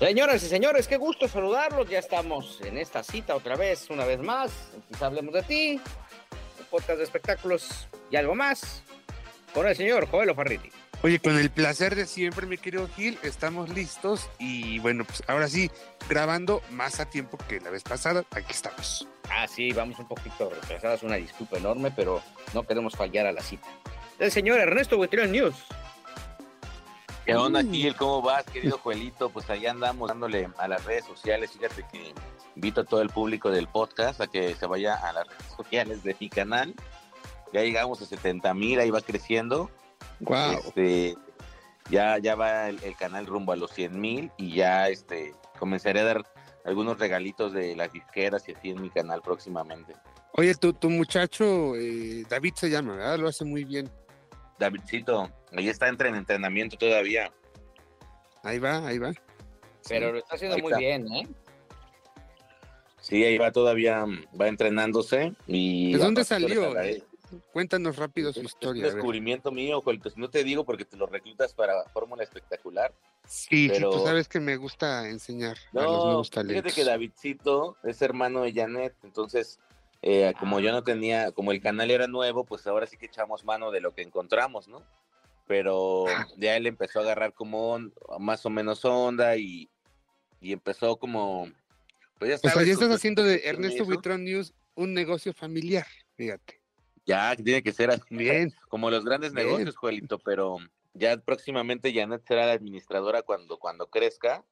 Señoras y señores, qué gusto saludarlos. Ya estamos en esta cita otra vez, una vez más. Quizá hablemos de ti, un podcast de espectáculos y algo más con el señor Joel Farriti. Oye, con el placer de siempre, mi querido Gil, estamos listos y bueno, pues ahora sí, grabando más a tiempo que la vez pasada, aquí estamos. Ah, sí, vamos un poquito retrasadas, una disculpa enorme, pero no queremos fallar a la cita. El señor Ernesto Buitrón News. ¿Qué onda, Gil? ¿Cómo vas, querido Juelito? Pues ahí andamos dándole a las redes sociales. Fíjate que invito a todo el público del podcast a que se vaya a las redes sociales de mi canal. Ya llegamos a 70 mil, ahí va creciendo. Wow. Este, ya, ya va el, el canal rumbo a los 100 mil y ya este, comenzaré a dar algunos regalitos de las disqueras y así en mi canal próximamente. Oye, tu, tu muchacho, eh, David se llama, ¿verdad? Lo hace muy bien. Davidcito, ahí está entre en entrenamiento todavía. Ahí va, ahí va. Pero lo está haciendo muy está. bien, ¿eh? Sí, ahí va todavía, va entrenándose y... ¿De dónde salió? Cuéntanos rápido su Es un historia. a ver. descubrimiento mío, Juelito. No te digo porque te lo reclutas para Fórmula Espectacular. Sí, pero- sí, tú sabes que me gusta enseñar a los nuevos fíjate talentos. que Davidcito es hermano de Janet, entonces, eh, como yo no tenía, como el canal era nuevo, pues ahora sí que echamos mano de lo que encontramos, ¿no? Pero Ah. ya él empezó a agarrar como on- más o menos onda y, y empezó como... Pues ya O sea, sabes, ya estás haciendo de Ernesto. Buitrón News un negocio familiar, fíjate. Ya, tiene que ser así. Bien. como los grandes Bien. negocios, Juelito, pero ya próximamente Janet será la administradora cuando, cuando crezca.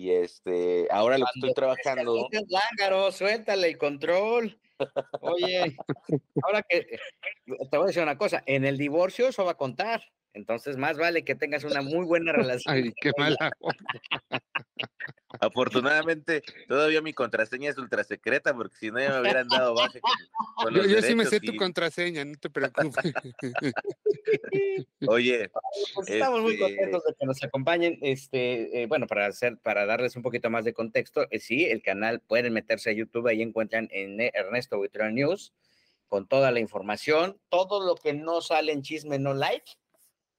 Y este, ahora lo que estoy trabajando, lángaro, suéltale el control. Oye, ahora que te voy a decir una cosa, en el divorcio eso va a contar. Entonces, más vale que tengas una muy buena relación. Ay, qué mala. afortunadamente, todavía mi contraseña es ultra secreta, porque si no ya me hubieran dado con, con Yo, los yo sí me sé tu contraseña, no te preocupes. Oye, Pues estamos muy Este- contentos de que nos acompañen. Este, eh, bueno, para hacer, para darles un poquito más de contexto, eh, sí, el canal pueden meterse a YouTube, ahí encuentran en Ernesto Buitrón News con toda la información, todo lo que no sale en chisme no like,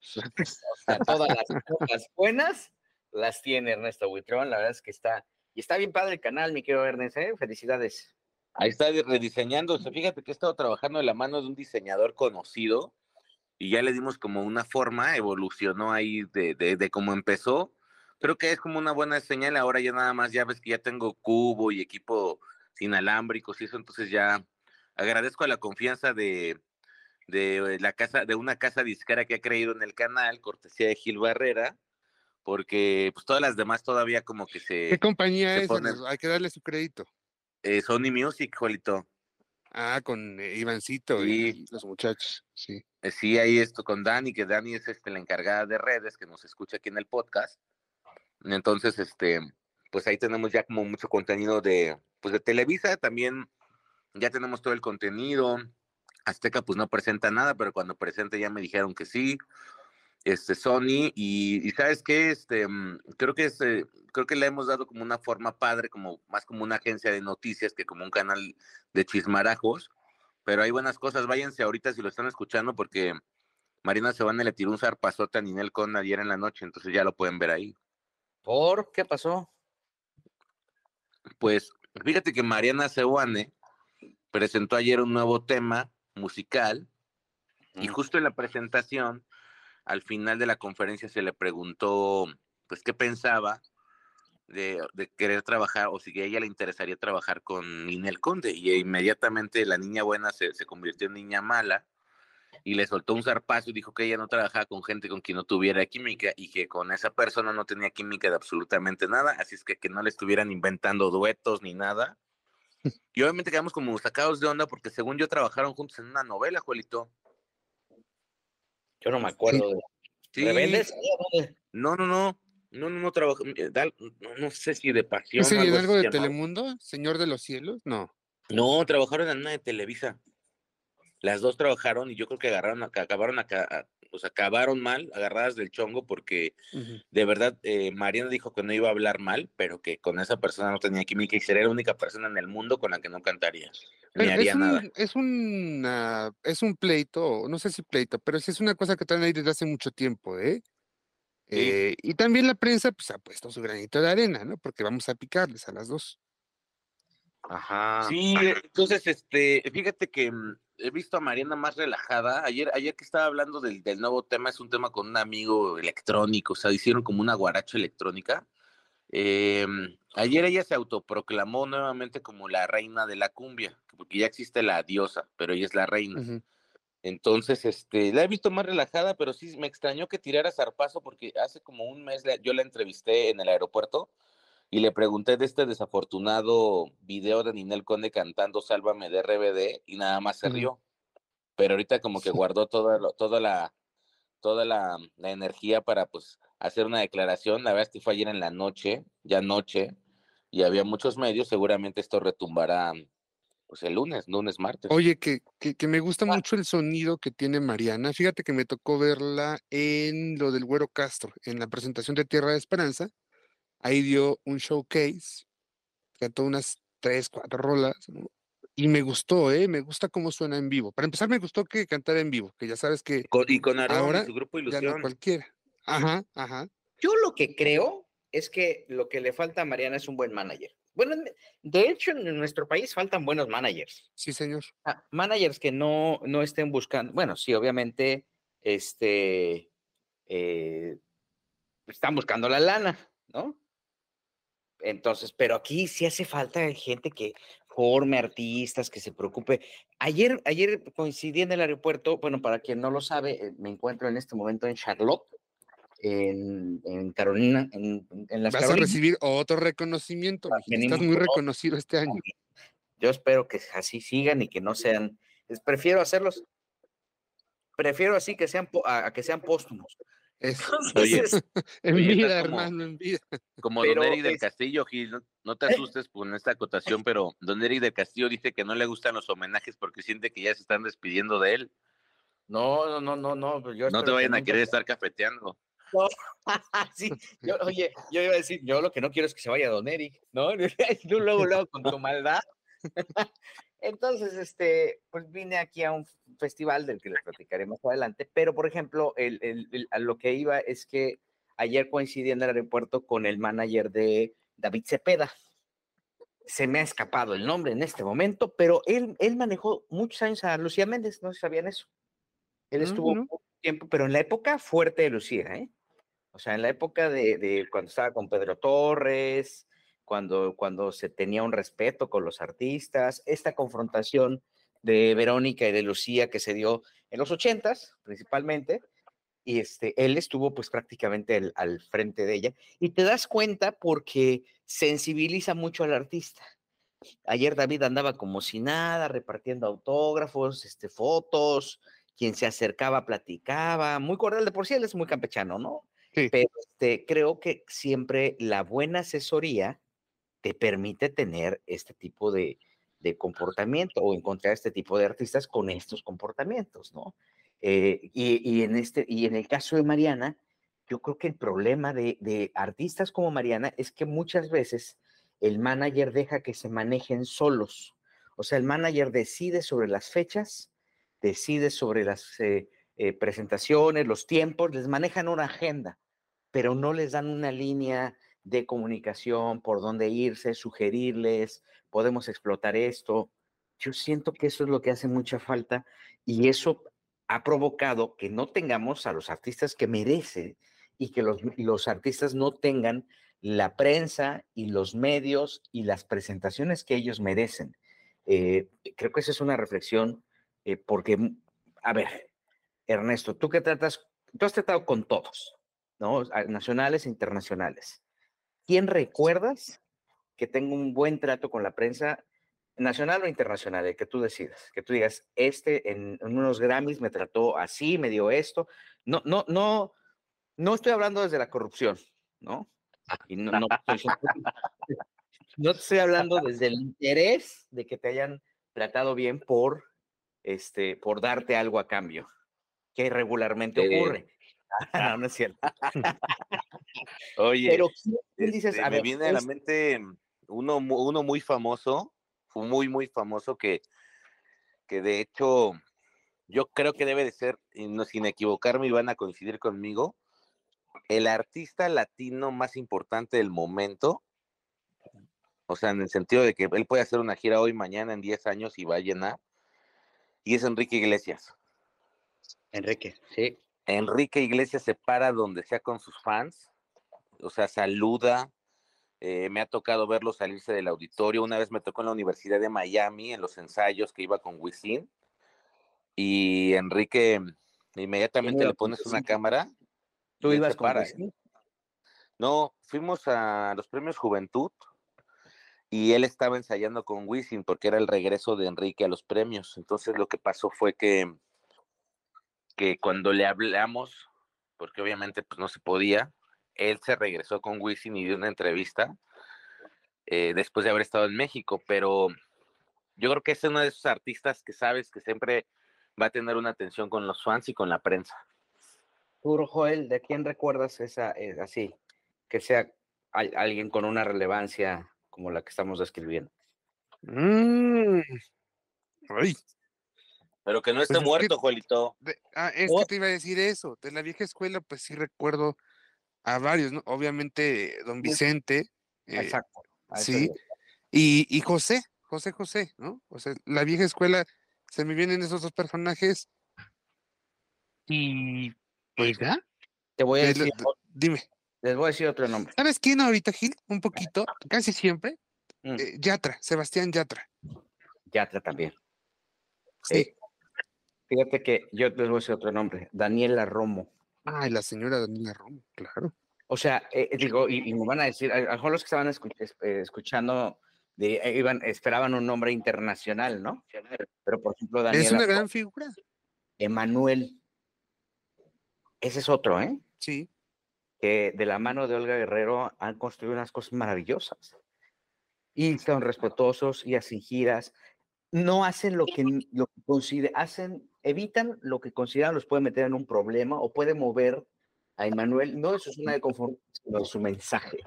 sea, todas las cosas buenas las tiene Ernesto Buitrón, la verdad es que está, y está bien padre el canal, mi querido Ernesto, ¿eh? felicidades. ahí está rediseñándose. Fíjate que he estado trabajando de la mano de un diseñador conocido y ya le dimos como una forma, evolucionó ahí de, de, de cómo empezó. Creo que es como una buena señal. Ahora ya nada más, ya ves que ya tengo cubo y equipo inalámbricos y eso, entonces ya agradezco a la confianza de, de la casa, de una casa disquera que ha creído en el canal, cortesía de Gil Barrera, porque pues todas las demás todavía como que se ¿Qué compañía se es? Hay que darle su crédito. eh, Sony Music, Juelito. Ah, con eh, Ivancito Sí. y los muchachos, sí. Eh, Sí, ahí esto con Dani, que Dani es este, la encargada de redes, que nos escucha aquí en el podcast. Entonces, este, pues ahí tenemos ya como mucho contenido de, pues de Televisa, también ya tenemos todo el contenido. Azteca pues no presenta nada, pero cuando presenta ya me dijeron que sí. Este Sony y, y sabes qué, este, mm, creo que es, eh, creo que le hemos dado como una forma padre, como más como una agencia de noticias que como un canal de chismarajos pero hay buenas cosas. Váyanse ahorita si lo están escuchando porque Marina Sebane le tiró un zarpazote a Ninel Con ayer en la noche, entonces ya lo pueden ver ahí. ¿Por qué pasó? Pues fíjate que Mariana Sebane presentó ayer un nuevo tema musical y justo en la presentación, al final de la conferencia se le preguntó pues qué pensaba de, de querer trabajar o si a ella le interesaría trabajar con Ninel Conde y inmediatamente la niña buena se, se convirtió en niña mala y le soltó un zarpazo y dijo que ella no trabajaba con gente con quien no tuviera química y que con esa persona no tenía química de absolutamente nada, así es que que no le estuvieran inventando duetos ni nada. Y obviamente quedamos como sacados de onda porque según yo trabajaron juntos en una novela, Juelito. Yo no me acuerdo de. Sí. ¿Rebeldes? No, no, no. No, no, no trabajo. eh, No, no sé si de pasión. ¿No sería en así algo se de llamaba. Telemundo? ¿Señor de los cielos? No. No, trabajaron en una de Televisa. Las dos trabajaron y yo creo que agarraron, aca- acabaron, acá, a- pues acabaron mal, agarradas del chongo, porque de verdad eh, Mariana dijo que no iba a hablar mal, pero que con esa persona no tenía química y sería la única persona en el mundo con la que no cantaría, ni haría es, nada. es, una- es un pleito, no sé si pleito, pero sí es una cosa que traen ahí desde hace mucho tiempo, ¿eh? Sí. Eh, y también la prensa pues ha puesto su granito de arena, ¿no? Porque vamos a picarles a las dos. Ajá. Sí, entonces, este, fíjate que mm, he visto a Mariana más relajada. Ayer, ayer que estaba hablando del, del nuevo tema, es un tema con un amigo electrónico, o sea, hicieron como una guaracha electrónica. Eh, ayer ella se autoproclamó nuevamente como la reina de la cumbia, porque ya existe la diosa, pero ella es la reina. Entonces, este, la he visto más relajada, pero sí me extrañó que tirara zarpazo porque hace como un mes la- yo la entrevisté en el aeropuerto y le pregunté de este desafortunado video de Ninel Conde cantando Sálvame de RBD y nada más se rió. Pero ahorita como que guardó toda, toda la toda la, la energía para pues hacer una declaración. La verdad es que fue ayer en la noche, ya noche, y había muchos medios, seguramente esto retumbará pues el lunes, lunes, martes. Oye, que, que, que me gusta Ah. mucho el sonido que tiene Mariana. Fíjate que me tocó verla en lo del Güero Castro, en la presentación de Tierra de Esperanza. Ahí dio un showcase, cantó unas tres, cuatro rolas, ¿no? Y me gustó, ¿eh? Me gusta cómo suena en vivo. Para empezar, me gustó que cantara en vivo, que ya sabes que Con- y con Aarón ahora y su grupo ya no Ilusión. cualquiera. Ajá, ajá. Yo lo que creo es que lo que le falta a Mariana es un buen manager. Bueno, en- de hecho, en nuestro país faltan buenos managers. Sí, señor. Ah, managers que no, no estén buscando, bueno, sí, obviamente, este, eh, están buscando la lana, ¿no? Entonces, pero aquí sí hace falta gente que forme artistas, que se preocupe. Ayer, ayer coincidí en el aeropuerto, bueno, para quien no lo sabe, eh, me encuentro en este momento en Charlotte, en, en Carolina, en, en las Vas a recibir otro reconocimiento. Estás muy reconocido este año. Yo espero que así sigan y que no sean, prefiero hacerlos, prefiero así que sean, a, a que sean póstumos. Oye, En vida, como- hermano, en vida. Como Pero Don Eric del es- Castillo, Gil, no, no te asustes con esta acotación, pero Don Eric del Castillo dice que no le gustan los homenajes porque siente que ya se están despidiendo de él. no, no, no, no, no, pues yo No te vayan a querer estar cafeteando. sí, yo, oye, yo iba a decir, yo lo que no quiero es que se vaya Don Eric, ¿no? Tú luego, luego con tu maldad. Entonces, este, pues vine aquí a un festival del que les platicaré más adelante, pero por ejemplo, el, el- el- a lo que iba es que ayer coincidí en el aeropuerto con el manager de David Cepeda. Se me ha escapado el nombre en este momento, pero él, él manejó muchos años a Lucía Méndez, no sabían eso. Él Ah, estuvo no. mucho tiempo, pero en la época fuerte de Lucía, ¿eh? O sea, en la época de, de cuando estaba con Pedro Torres, cuando, cuando se tenía un respeto con los artistas, esta confrontación de Verónica y de Lucía que se dio en los ochentas, principalmente, y este, él estuvo pues prácticamente al, al frente de ella, y te das cuenta porque sensibiliza mucho al artista. Ayer David andaba como si nada, repartiendo autógrafos, este, fotos, quien se acercaba platicaba, muy cordial de por sí, él es muy campechano, ¿no? Sí. Pero este, creo que siempre la buena asesoría te permite tener este tipo de, de comportamiento o encontrar este tipo de artistas con estos comportamientos, ¿no? Eh, y, y en este, y en el caso de Mariana, yo creo que el problema de, de artistas como Mariana es que muchas veces el manager deja que se manejen solos. O sea, el manager decide sobre las fechas, decide sobre las eh, eh, presentaciones, los tiempos, les manejan una agenda, pero no les dan una línea de comunicación por dónde irse, sugerirles, podemos explotar esto. Yo siento que eso es lo que hace mucha falta y eso ha provocado que no tengamos a los artistas que merecen y que los, los artistas no tengan la prensa y los medios y las presentaciones que ellos merecen. Eh, creo que esa es una reflexión eh, porque, mm, a ver, Ernesto, tú que tratas, tú has tratado con todos, ¿no? Nacionales e internacionales. ¿Quién recuerdas que tenga un buen trato con la prensa nacional o internacional, el que tú decidas, que tú digas, este en, en, unos Grammys me trató así, me dio esto. No, no, no, no estoy hablando desde la corrupción, ¿no? Y no, no, estoy, no estoy hablando desde el interés de que te hayan tratado bien por, este, por darte algo a cambio, que regularmente ocurre. no, no es cierto. Oye, pero dices? Este, a me viene a la mente uno, uno muy famoso, muy, muy famoso, que, que de hecho yo creo que debe de ser, y no, sin equivocarme, y van a coincidir conmigo, el artista latino más importante del momento. O sea, en el sentido de que él puede hacer una gira hoy, mañana, en 10 años y va a llenar. Y es Enrique Iglesias. Enrique, sí. Enrique Iglesias se para donde sea con sus fans. O sea, saluda, eh, me ha tocado verlo salirse del auditorio. Una vez me tocó en la Universidad de Miami, en los ensayos que iba con Wisin. Y Enrique inmediatamente le pones una cámara. ¿Tú ibas con Wisin? No, fuimos a los premios Juventud y él estaba ensayando con Wisin porque era el regreso de Enrique a los premios. Entonces lo que pasó fue que, que cuando le hablamos, porque obviamente pues no se podía, él se regresó con Wisin y dio una entrevista eh, después de haber estado en México, pero yo creo que es uno de esos artistas que sabes que siempre va a tener una atención con los fans y con la prensa. Puro Joel, ¿de quién recuerdas esa eh, así? Que sea alguien con una relevancia como la que estamos describiendo. Mm. Pero que no esté pues muerto, Joelito. ah, es que te iba a decir eso. De la vieja escuela, pues sí recuerdo a varios, ¿no? Obviamente, don Vicente. Eh, Exacto. Sí. Y, y, José, José José, ¿no? O sea, la vieja escuela, se me vienen esos dos personajes. Y pues ya. Te voy a decir. dime. Les voy a decir otro nombre. ¿Sabes quién ahorita, Gil? Un poquito, casi siempre. Mm. Eh, Yatra, Sebastián Yatra. Yatra también. Sí. Eh, fíjate que yo les voy a decir otro nombre. Daniela Romo. Ay, la señora Daniela Romo, claro. O sea, eh, digo, y, me van a decir, a lo mejor los que estaban escuchando de, iban, esperaban un nombre internacional, ¿no? Pero por ejemplo, Daniela. Es una gran figura. Emanuel. Ese es otro, ¿eh? Sí que de la mano de Olga Guerrero han construido unas cosas maravillosas. Y son respetuosos y hacen giras. No hacen lo que, lo que hacen, evitan lo que consideran los puede meter en un problema o puede mover a Emanuel. No eso es una de confort, sino su mensaje.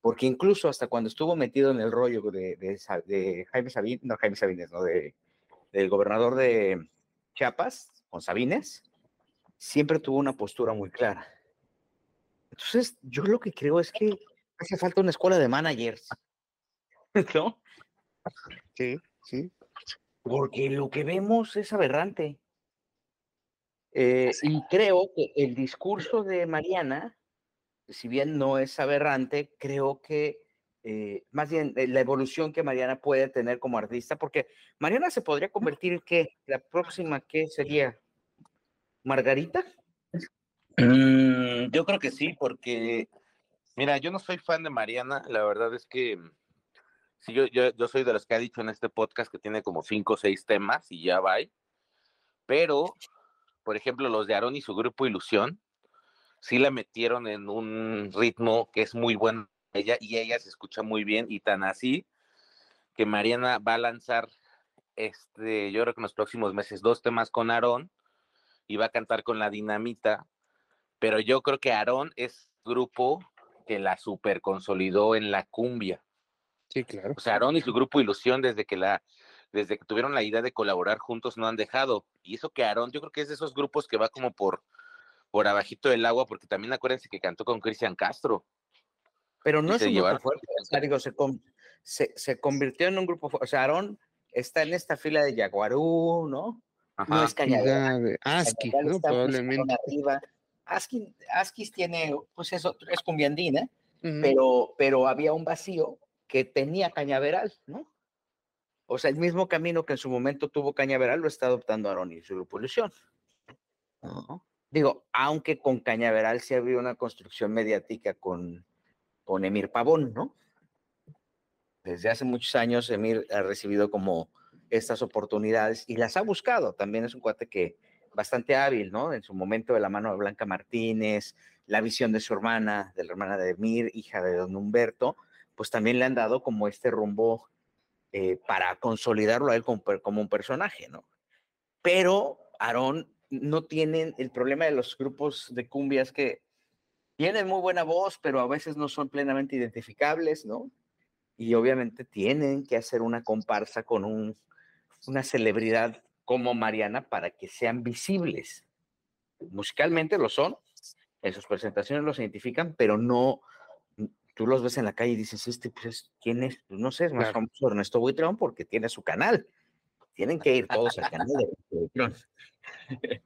Porque incluso hasta cuando estuvo metido en el rollo de, de, Jaime Sabines, no Jaime Sabines, no, de, del gobernador de Chiapas, con Sabines, siempre tuvo una postura muy clara entonces, yo lo que creo es que hace falta una escuela de managers. ¿No? Sí, sí. Porque lo que vemos es aberrante. Eh, y creo que el discurso de Mariana, si bien no es aberrante, creo que eh, más bien eh, la evolución que Mariana puede tener como artista, porque Mariana se podría convertir en qué, la próxima, ¿qué sería? ¿Margarita? Mm, yo creo que sí, porque, mira, yo no soy fan de Mariana, la verdad es que sí, yo, yo, yo soy de los que ha dicho en este podcast que tiene como cinco o seis temas y ya va. Pero, por ejemplo, los de Aaron y su grupo Ilusión, sí la metieron en un ritmo que es muy bueno ella y ella se escucha muy bien y tan así que Mariana va a lanzar este, yo creo que en los próximos meses dos temas con Aaron y va a cantar con la dinamita pero yo creo que Aarón es grupo que la super consolidó en la cumbia. Sí, claro. O sea, Aarón y su grupo Ilusión desde que la desde que tuvieron la idea de colaborar juntos no han dejado. Y eso que Aarón, yo creo que es de esos grupos que va como por por abajito del agua, porque también acuérdense que cantó con Cristian Castro. Pero no es un grupo fuerte, se, se, convirtió en un grupo fuerte. O sea, Aarón está en esta fila de Jaguarú, ¿no? No es Cañaveral. Aski, ¿no? Probablemente. Arriba. Askis, tiene, pues eso, es cumbiandina, pero, pero había un vacío que tenía Cañaveral, ¿no? O sea, el mismo camino que en su momento tuvo Cañaveral lo está adoptando Aaron y su revolución. Digo, aunque con Cañaveral se había una construcción mediática con, con Emir Pavón, ¿no? desde hace muchos años Emir ha recibido como estas oportunidades y las ha buscado. También es un cuate que bastante hábil, ¿no? En su momento de la mano de Blanca Martínez, la visión de su hermana, de la hermana de Emir, hija de don Humberto, pues también le han dado como este rumbo eh, para consolidarlo a él como, un personaje, ¿no? Pero Aarón no tienen el problema de los grupos de cumbias que tienen muy buena voz, pero a veces no son plenamente identificables, ¿no? Y obviamente tienen que hacer una comparsa con un, una celebridad como Mariana para que sean visibles. Musicalmente lo son, en sus presentaciones los identifican, pero no, tú los ves en la calle y dices, este, pues, ¿quién es? Pues, no sé, es más claro. famoso Ernesto Buitrón porque tiene su canal. Tienen que ir todos al canal de Ernesto Buitrón.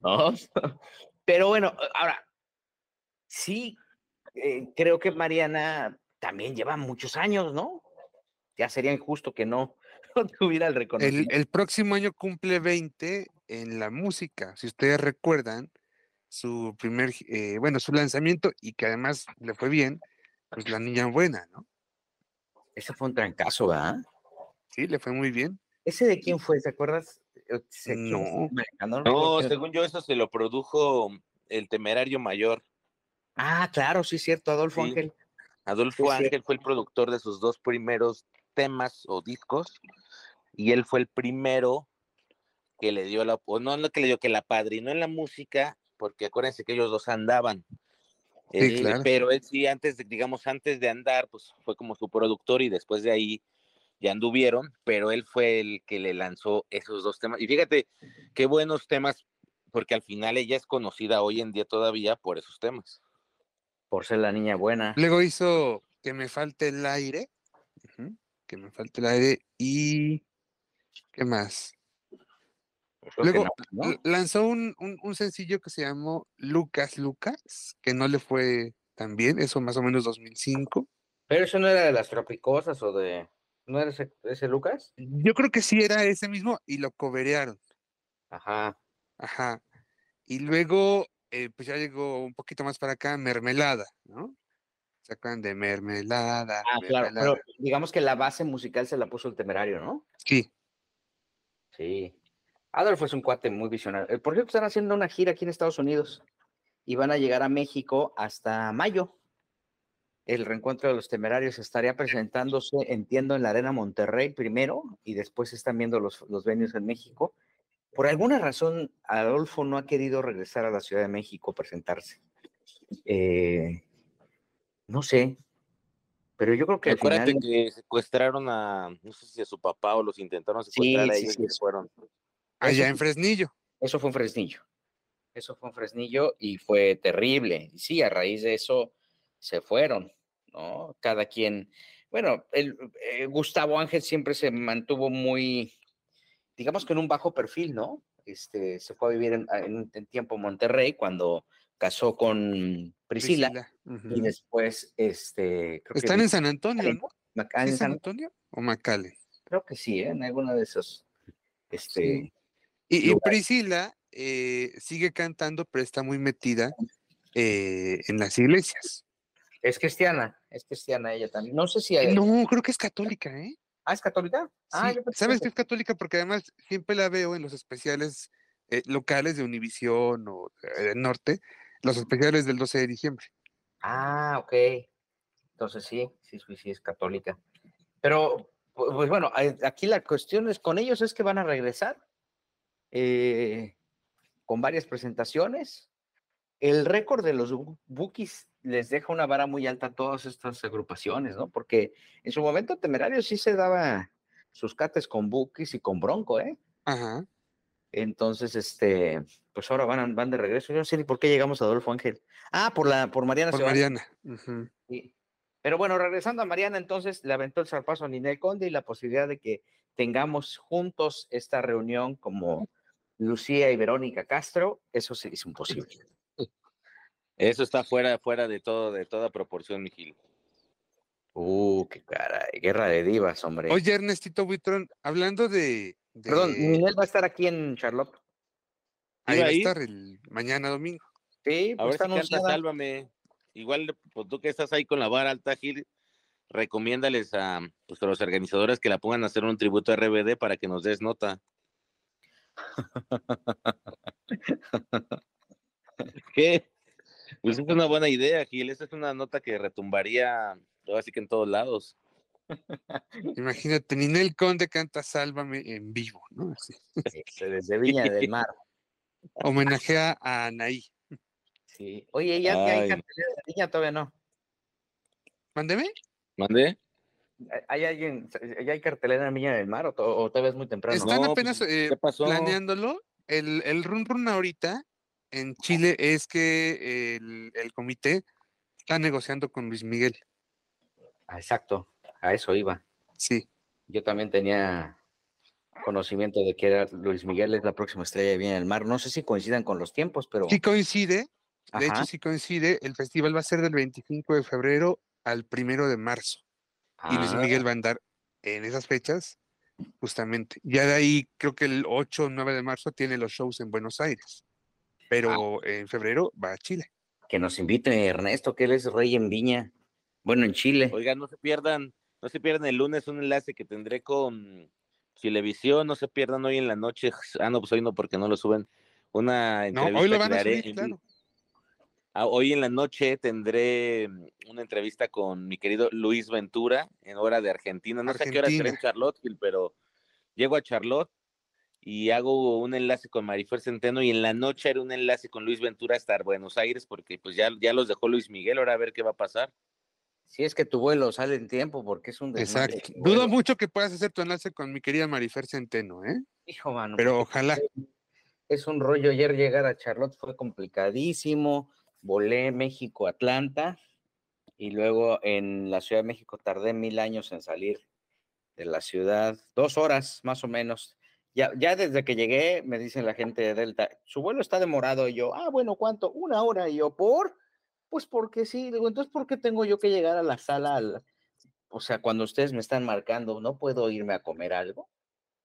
¿No? Pero bueno, ahora, sí, eh, creo que Mariana también lleva muchos años, ¿no? Ya sería injusto que no, no tuviera el reconocimiento. El, el, próximo año cumple 20 en la música. Si ustedes recuerdan, su primer, eh, bueno, su lanzamiento y que además le fue bien, pues la niña buena, ¿no? Ese fue un trancazo, ¿verdad? Sí, le fue muy bien. ¿Ese de quién fue? ¿Te acuerdas? No. No, no según yo, eso se lo produjo el temerario mayor. Ah, claro, sí, cierto, Adolfo sí. Ángel. Adolfo sí, Ángel sí. fue el productor de sus dos primeros temas o discos y él fue el primero que le dio la, o no lo que le dio, que la padrinó en la música, porque acuérdense que ellos dos andaban. Sí, eh, claro. Pero él sí, antes de, digamos, antes de andar, pues fue como su productor y después de ahí ya anduvieron, pero él fue el que le lanzó esos dos temas. Y fíjate qué buenos temas, porque al final ella es conocida hoy en día todavía por esos temas. Por ser la niña buena. Luego hizo Que me falte el aire, uh -huh. que me falte el aire y... ¿Qué más? Luego no, ¿no? lanzó un, un, un, sencillo que se llamó Lucas Lucas, que no le fue tan bien, eso más o menos 2005. Pero eso no era de las tropicosas o de... ¿No era ese, ese Lucas? Yo creo que sí era ese mismo y lo coberearon. Ajá. Ajá. Y luego, eh, pues ya llegó un poquito más para acá, Mermelada, ¿no? ¿Se acuerdan de Mermelada? Ah, mermelada. claro, pero digamos que la base musical se la puso el temerario, ¿no? Sí. Sí. Adolfo es un cuate muy visionario. Eh, Por cierto, están haciendo una gira aquí en Estados Unidos y van a llegar a México hasta mayo. El reencuentro de los temerarios estaría presentándose, entiendo, en la Arena Monterrey primero y después están viendo los, los venues en México. Por alguna razón, Adolfo no ha querido regresar a la Ciudad de México a presentarse. Eh, no sé, pero yo creo que. Acuérdate final... que secuestraron a, no sé si a su papá o los intentaron secuestrar sí, a ellos sí, y se fueron. Allá en Fresnillo. Eso fue en Fresnillo. Eso fue en Fresnillo y fue terrible. Y sí, a raíz de eso se fueron, ¿no? Cada quien. Bueno, el, eh, Gustavo Ángel siempre se mantuvo muy, digamos que en un bajo perfil, ¿no? Este, se fue a vivir en, en, en tiempo Monterrey cuando casó con Priscila, Priscila. Uh -huh. y después, este... Creo Están que... en San Antonio, ¿no? ¿En San Antonio o Macale? Creo que sí, ¿eh? en alguno de esos. Este, sí. Y, y, Priscila eh, sigue cantando, pero está muy metida eh, en las iglesias. Es cristiana, es cristiana ella también. No sé si. Hay... No, creo que es católica, ¿eh? Ah, es católica. Ah, sí. ¿Sabes que es católica? Porque además siempre la veo en los especiales eh, locales de Univisión o del norte, los especiales del 12 de diciembre. Ah, ok. Entonces sí, sí, sí, sí es católica. Pero, pues bueno, aquí la cuestión es con ellos es que van a regresar eh, con varias presentaciones. El récord de los bookies les deja una vara muy alta a todas estas agrupaciones, ¿no? Porque en su momento Temerario sí se daba sus cates con bookies y con Bronco, ¿eh? Ajá. Entonces, este, pues ahora van, van de regreso. Yo no sé ni por qué llegamos a Adolfo Ángel. Ah, por la, por Mariana. Por Mariana. Uh -huh. sí. Pero bueno, regresando a Mariana, entonces le aventó el zarpazo a Ninel Conde y la posibilidad de que tengamos juntos esta reunión como Lucía y Verónica Castro, eso sí es imposible. Eso está fuera, fuera de todo, de toda proporción, Miguel. Uh, qué caray, guerra de divas, hombre. Oye, Ernestito Buitrón, hablando de, de... Perdón, Ninel va a estar aquí en Charlotte. Ahí va a estar el mañana domingo. Sí, pues a ver si canta Sálvame. Igual, pues tú que estás ahí con la vara alta, Gil, recomiéndales a, pues, a los organizadores que la pongan a hacer un tributo a RBD para que nos des nota. ¿Qué? Pues es una buena idea, Gil. Esa es una nota que retumbaría, así que en todos lados. Imagínate, Ninel Conde canta Sálvame en vivo, ¿no? Así. Desde Viña del Mar. Homenajea a Anaí. Sí. Oye, ¿ya, ya hay Ay. cartelera de Viña? Todavía no. Mándeme. ¿Mande? ¿Hay alguien, ya hay cartelera en Viña del Mar o, o todavía es muy temprano? Están No, apenas pues, eh, planeándolo. El, el run run ahorita en Chile es que el, el comité está negociando con Luis Miguel. Ah, exacto, a eso iba. Sí. Yo también tenía conocimiento de que era Luis Miguel es la próxima estrella de Viña del Mar. No sé si coincidan con los tiempos, pero Sí coincide. De Ajá. hecho, sí coincide. El festival va a ser del 25 de febrero al primero de marzo. Y Luis Ah, Miguel va a andar en esas fechas, justamente. Ya de ahí, creo que el 8 o 9 de marzo tiene los shows en Buenos Aires. Pero en febrero va a Chile. que nos invite Ernesto, que él es rey en Viña. Bueno, en Chile. Oigan, no se pierdan, no se pierdan el lunes un enlace que tendré con Chilevisión, no se pierdan hoy en la noche. Ah, no, pues hoy no, porque no lo suben. Una No, entrevista hoy lo que van a subir, claro. Ah, hoy en la noche tendré mm, una entrevista con mi querido Luis Ventura en hora de Argentina. No sé a qué hora será en. Charlottesville, pero llego a Charlotte y hago un enlace con Marifer Centeno y en la noche haré un enlace con Luis Ventura hasta Buenos Aires porque pues ya, ya los dejó Luis Miguel, ahora a ver qué va a pasar. Si es que tu vuelo sale en tiempo, porque es un Exacto. tu Dudo mucho que puedas hacer tu enlace con mi querida Marifer Centeno, ¿eh? Hijo, mano, Pero porque ojalá. Es un rollo. Ayer llegar a Charlotte fue complicadísimo. Volé México, Atlanta. Y luego en la Ciudad de México tardé mil años en salir de la ciudad. Dos horas más o menos. Ya, ya desde que llegué, me dicen la gente de Delta, su vuelo está demorado. Y yo, ah, bueno, ¿cuánto? Una hora. Y yo, ¿por? Pues porque sí. Digo, entonces, ¿por qué tengo yo que llegar a la sala? al- O sea, cuando ustedes me están marcando, ¿no puedo irme a comer algo?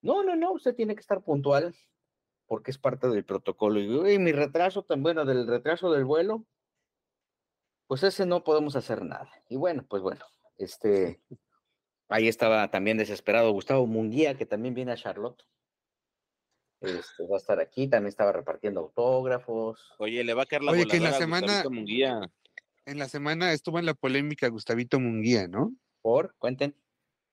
No, no, no, usted tiene que estar puntual porque es parte del protocolo. Y, digo, "Y mi retraso, tan bueno, del retraso del vuelo, pues ese no podemos hacer nada. Y bueno, pues bueno, este, ahí estaba también desesperado Gustavo Munguía, que también viene a Charlotte. Este, va a estar aquí, también estaba repartiendo autógrafos. Oye, le va a caer la Oye, que en la semana- Munguía. En la semana estuvo en la polémica Gustavito Munguía, ¿no? Por, cuenten.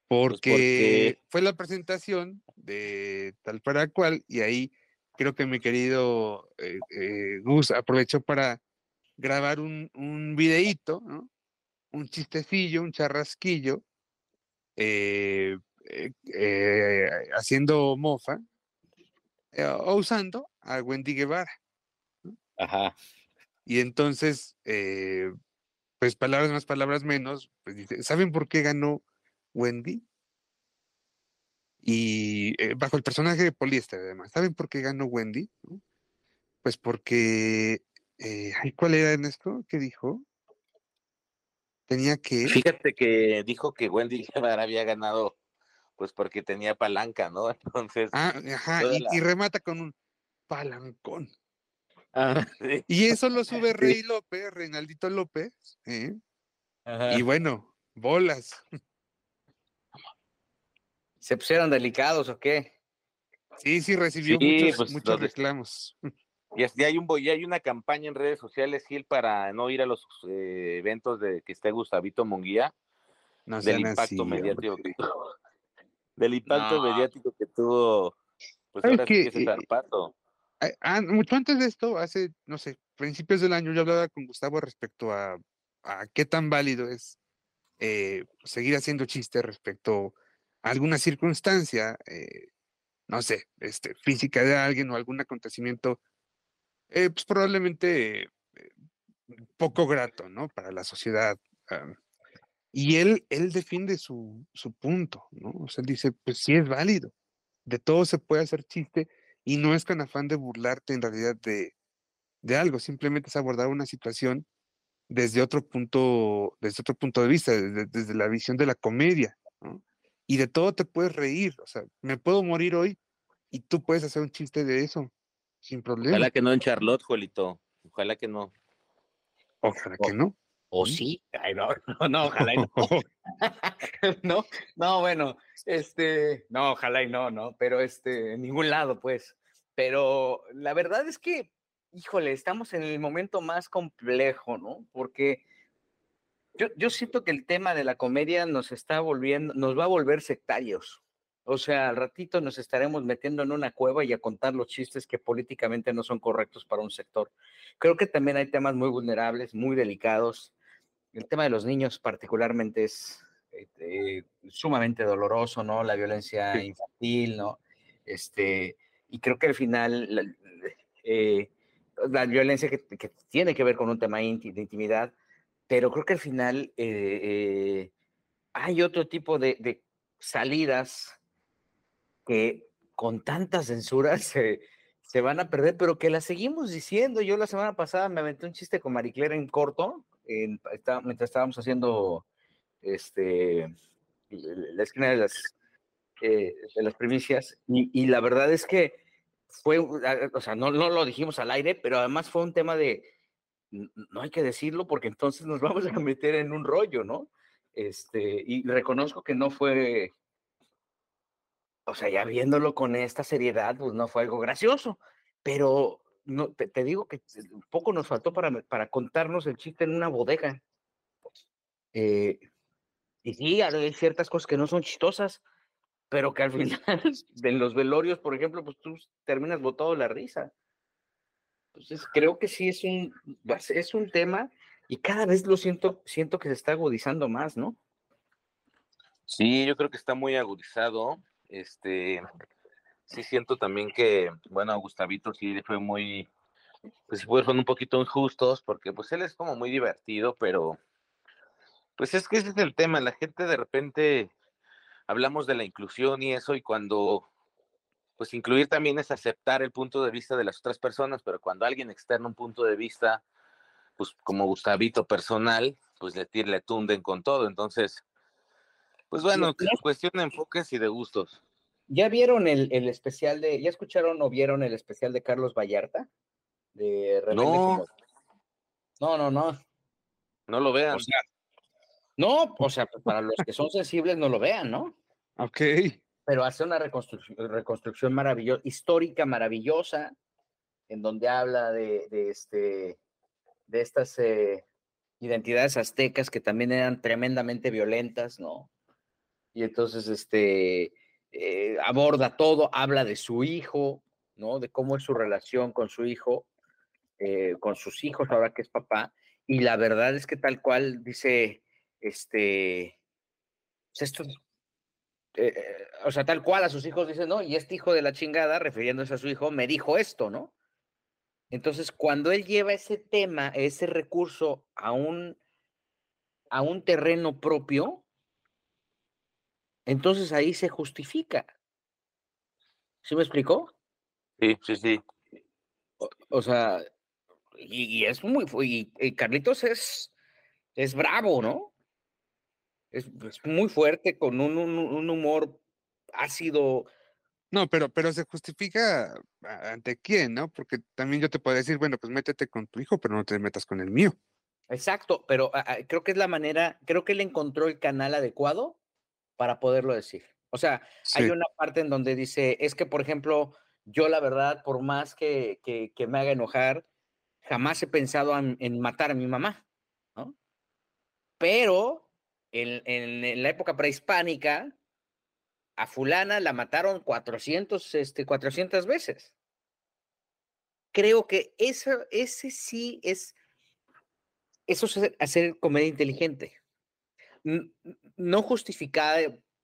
Porque porque- fue la presentación de tal para cual y ahí creo que mi querido eh, eh, Gus aprovechó para grabar un, un videíto, ¿no? un chistecillo, un charrasquillo, eh, haciendo mofa o usando a Wendy Guevara. Ajá. Y entonces, eh, pues palabras más, palabras menos, pues dice, ¿saben por qué ganó Wendy? Y eh, bajo el personaje de poliéster, además, ¿saben por qué ganó Wendy? ¿No? Pues porque, eh, ay, ¿cuál era Ernesto? ¿Qué dijo? Tenía que, Fíjate que dijo que Wendy Guevara había ganado, pues porque tenía palanca, ¿no? Entonces, ah, ajá, y, la- y remata con un palancón. Ah, sí, Y eso lo sube Rey López, Reinaldito López, ¿eh? y bueno, bolas. ¿Se pusieron delicados o qué? Sí, sí, recibió Sí, muchos, pues, muchos reclamos. ya hay un bo- ya hay una campaña en redes sociales, Gil, para no ir a los eh, eventos de que esté Gustavito Munguía, No del impacto así, mediático que tuvo, del impacto No. mediático que tuvo, pues ¿Sabes ahora sí qué? que ese Eh, zarpazo. Ah, mucho antes de esto, hace, no sé, principios del año, yo hablaba con Gustavo respecto a, a qué tan válido es eh, seguir haciendo chistes respecto a alguna circunstancia, eh, no sé, este, física de alguien o algún acontecimiento, eh, pues probablemente eh, poco grato, ¿no? Para la sociedad. ah, y él, él defiende su, su punto, ¿no? O sea, él dice, pues sí es válido, de todo se puede hacer chiste y no es con afán de burlarte en realidad de, de algo, simplemente es abordar una situación desde otro punto, desde otro punto de vista, desde, desde la visión de la comedia, ¿no? Y de todo te puedes reír, o sea, me puedo morir hoy y tú puedes hacer un chiste de eso, sin problema. Ojalá que no en Charlotte, Juelito. Ojalá que no. Ojalá que no. ¿O sí? Ay, no, no, no, ojalá y no. no, no, bueno, este, no, ojalá y no, no, pero este, en ningún lado, pues. Pero la verdad es que, híjole, estamos en el momento más complejo, ¿no? Porque yo, yo siento que el tema de la comedia nos está volviendo, nos va a volver sectarios. O sea, al ratito nos estaremos metiendo en una cueva y a contar los chistes que políticamente no son correctos para un sector. Creo que también hay temas muy vulnerables, muy delicados. El tema de los niños particularmente es este, sumamente doloroso, ¿no? La violencia infantil, ¿no? Este, y creo que al final la, eh, la violencia que, que, tiene que ver con un tema de intimidad, pero creo que al final eh, eh, hay otro tipo de, salidas que con tantas censuras se, se, van a perder, pero que las seguimos diciendo. Yo la semana pasada me aventé un chiste con Mariclera en corto, mientras estábamos haciendo este, la esquina de las, eh, primicias, y, y, la verdad es que fue, o sea, no, no lo dijimos al aire, pero además fue un tema de, no hay que decirlo porque entonces nos vamos a meter en un rollo, ¿no? Este, y reconozco que no fue o sea, ya viéndolo con esta seriedad, pues no fue algo gracioso, pero no, te, digo que poco nos faltó para, para, contarnos el chiste en una bodega. Eh, y sí, hay ciertas cosas que no son chistosas, pero que al final, en los velorios, por ejemplo, pues tú terminas botado la risa. Entonces, creo que sí es un, es un tema y cada vez lo siento, siento que se está agudizando más, ¿no? Sí, yo creo que está muy agudizado este, sí siento también que, bueno, Gustavito sí fue muy, pues fueron un poquito injustos, porque pues él es como muy divertido, pero pues es que ese es el tema, la gente de repente hablamos de la inclusión y eso, y cuando, pues incluir también es aceptar el punto de vista de las otras personas, pero cuando alguien externa un punto de vista, pues como Gustavito personal, pues le, le tunden con todo, entonces pues bueno, ¿Ya? cuestión de enfoques y de gustos. ¿Ya vieron el, el, especial de, ya escucharon o vieron el especial de Carlos Vallarta? De Rebelde no. no, no, no. No lo vean. O sea, no, o sea, para los que son sensibles no lo vean, ¿no? Ok. Pero hace una reconstrucción, reconstrucción maravillosa, histórica maravillosa, en donde habla de, este, de estas eh, identidades aztecas que también eran tremendamente violentas, ¿no? y entonces este, eh, aborda todo, habla de su hijo, ¿no? De cómo es su relación con su hijo, eh, con sus hijos ahora que es papá, y la verdad es que tal cual dice, este, pues esto, eh, o sea, tal cual a sus hijos dice, no, y este hijo de la chingada, refiriéndose a su hijo, me dijo esto, ¿no? Entonces, cuando él lleva ese tema, ese recurso a un, a un terreno propio, entonces ahí se justifica. ¿Sí me explicó? Sí, sí, sí. O, o sea, y, y, es muy, y, y, Carlitos es, es bravo, ¿no? Es, es muy fuerte, con un, un, un, humor ácido. No, pero, pero se justifica ante quién, ¿no? Porque también yo te puedo decir, bueno, pues métete con tu hijo, pero no te metas con el mío. Exacto, pero a, a, creo que es la manera, creo que él encontró el canal adecuado para poderlo decir. O sea, sí. hay una parte en donde dice, es que, por ejemplo, yo la verdad, por más que, que, que me haga enojar, jamás he pensado en, en, matar a mi mamá, ¿no? Pero en, la época prehispánica, a fulana la mataron 400, este, 400 veces. Creo que eso, ese sí es, eso es hacer comedia inteligente no justificada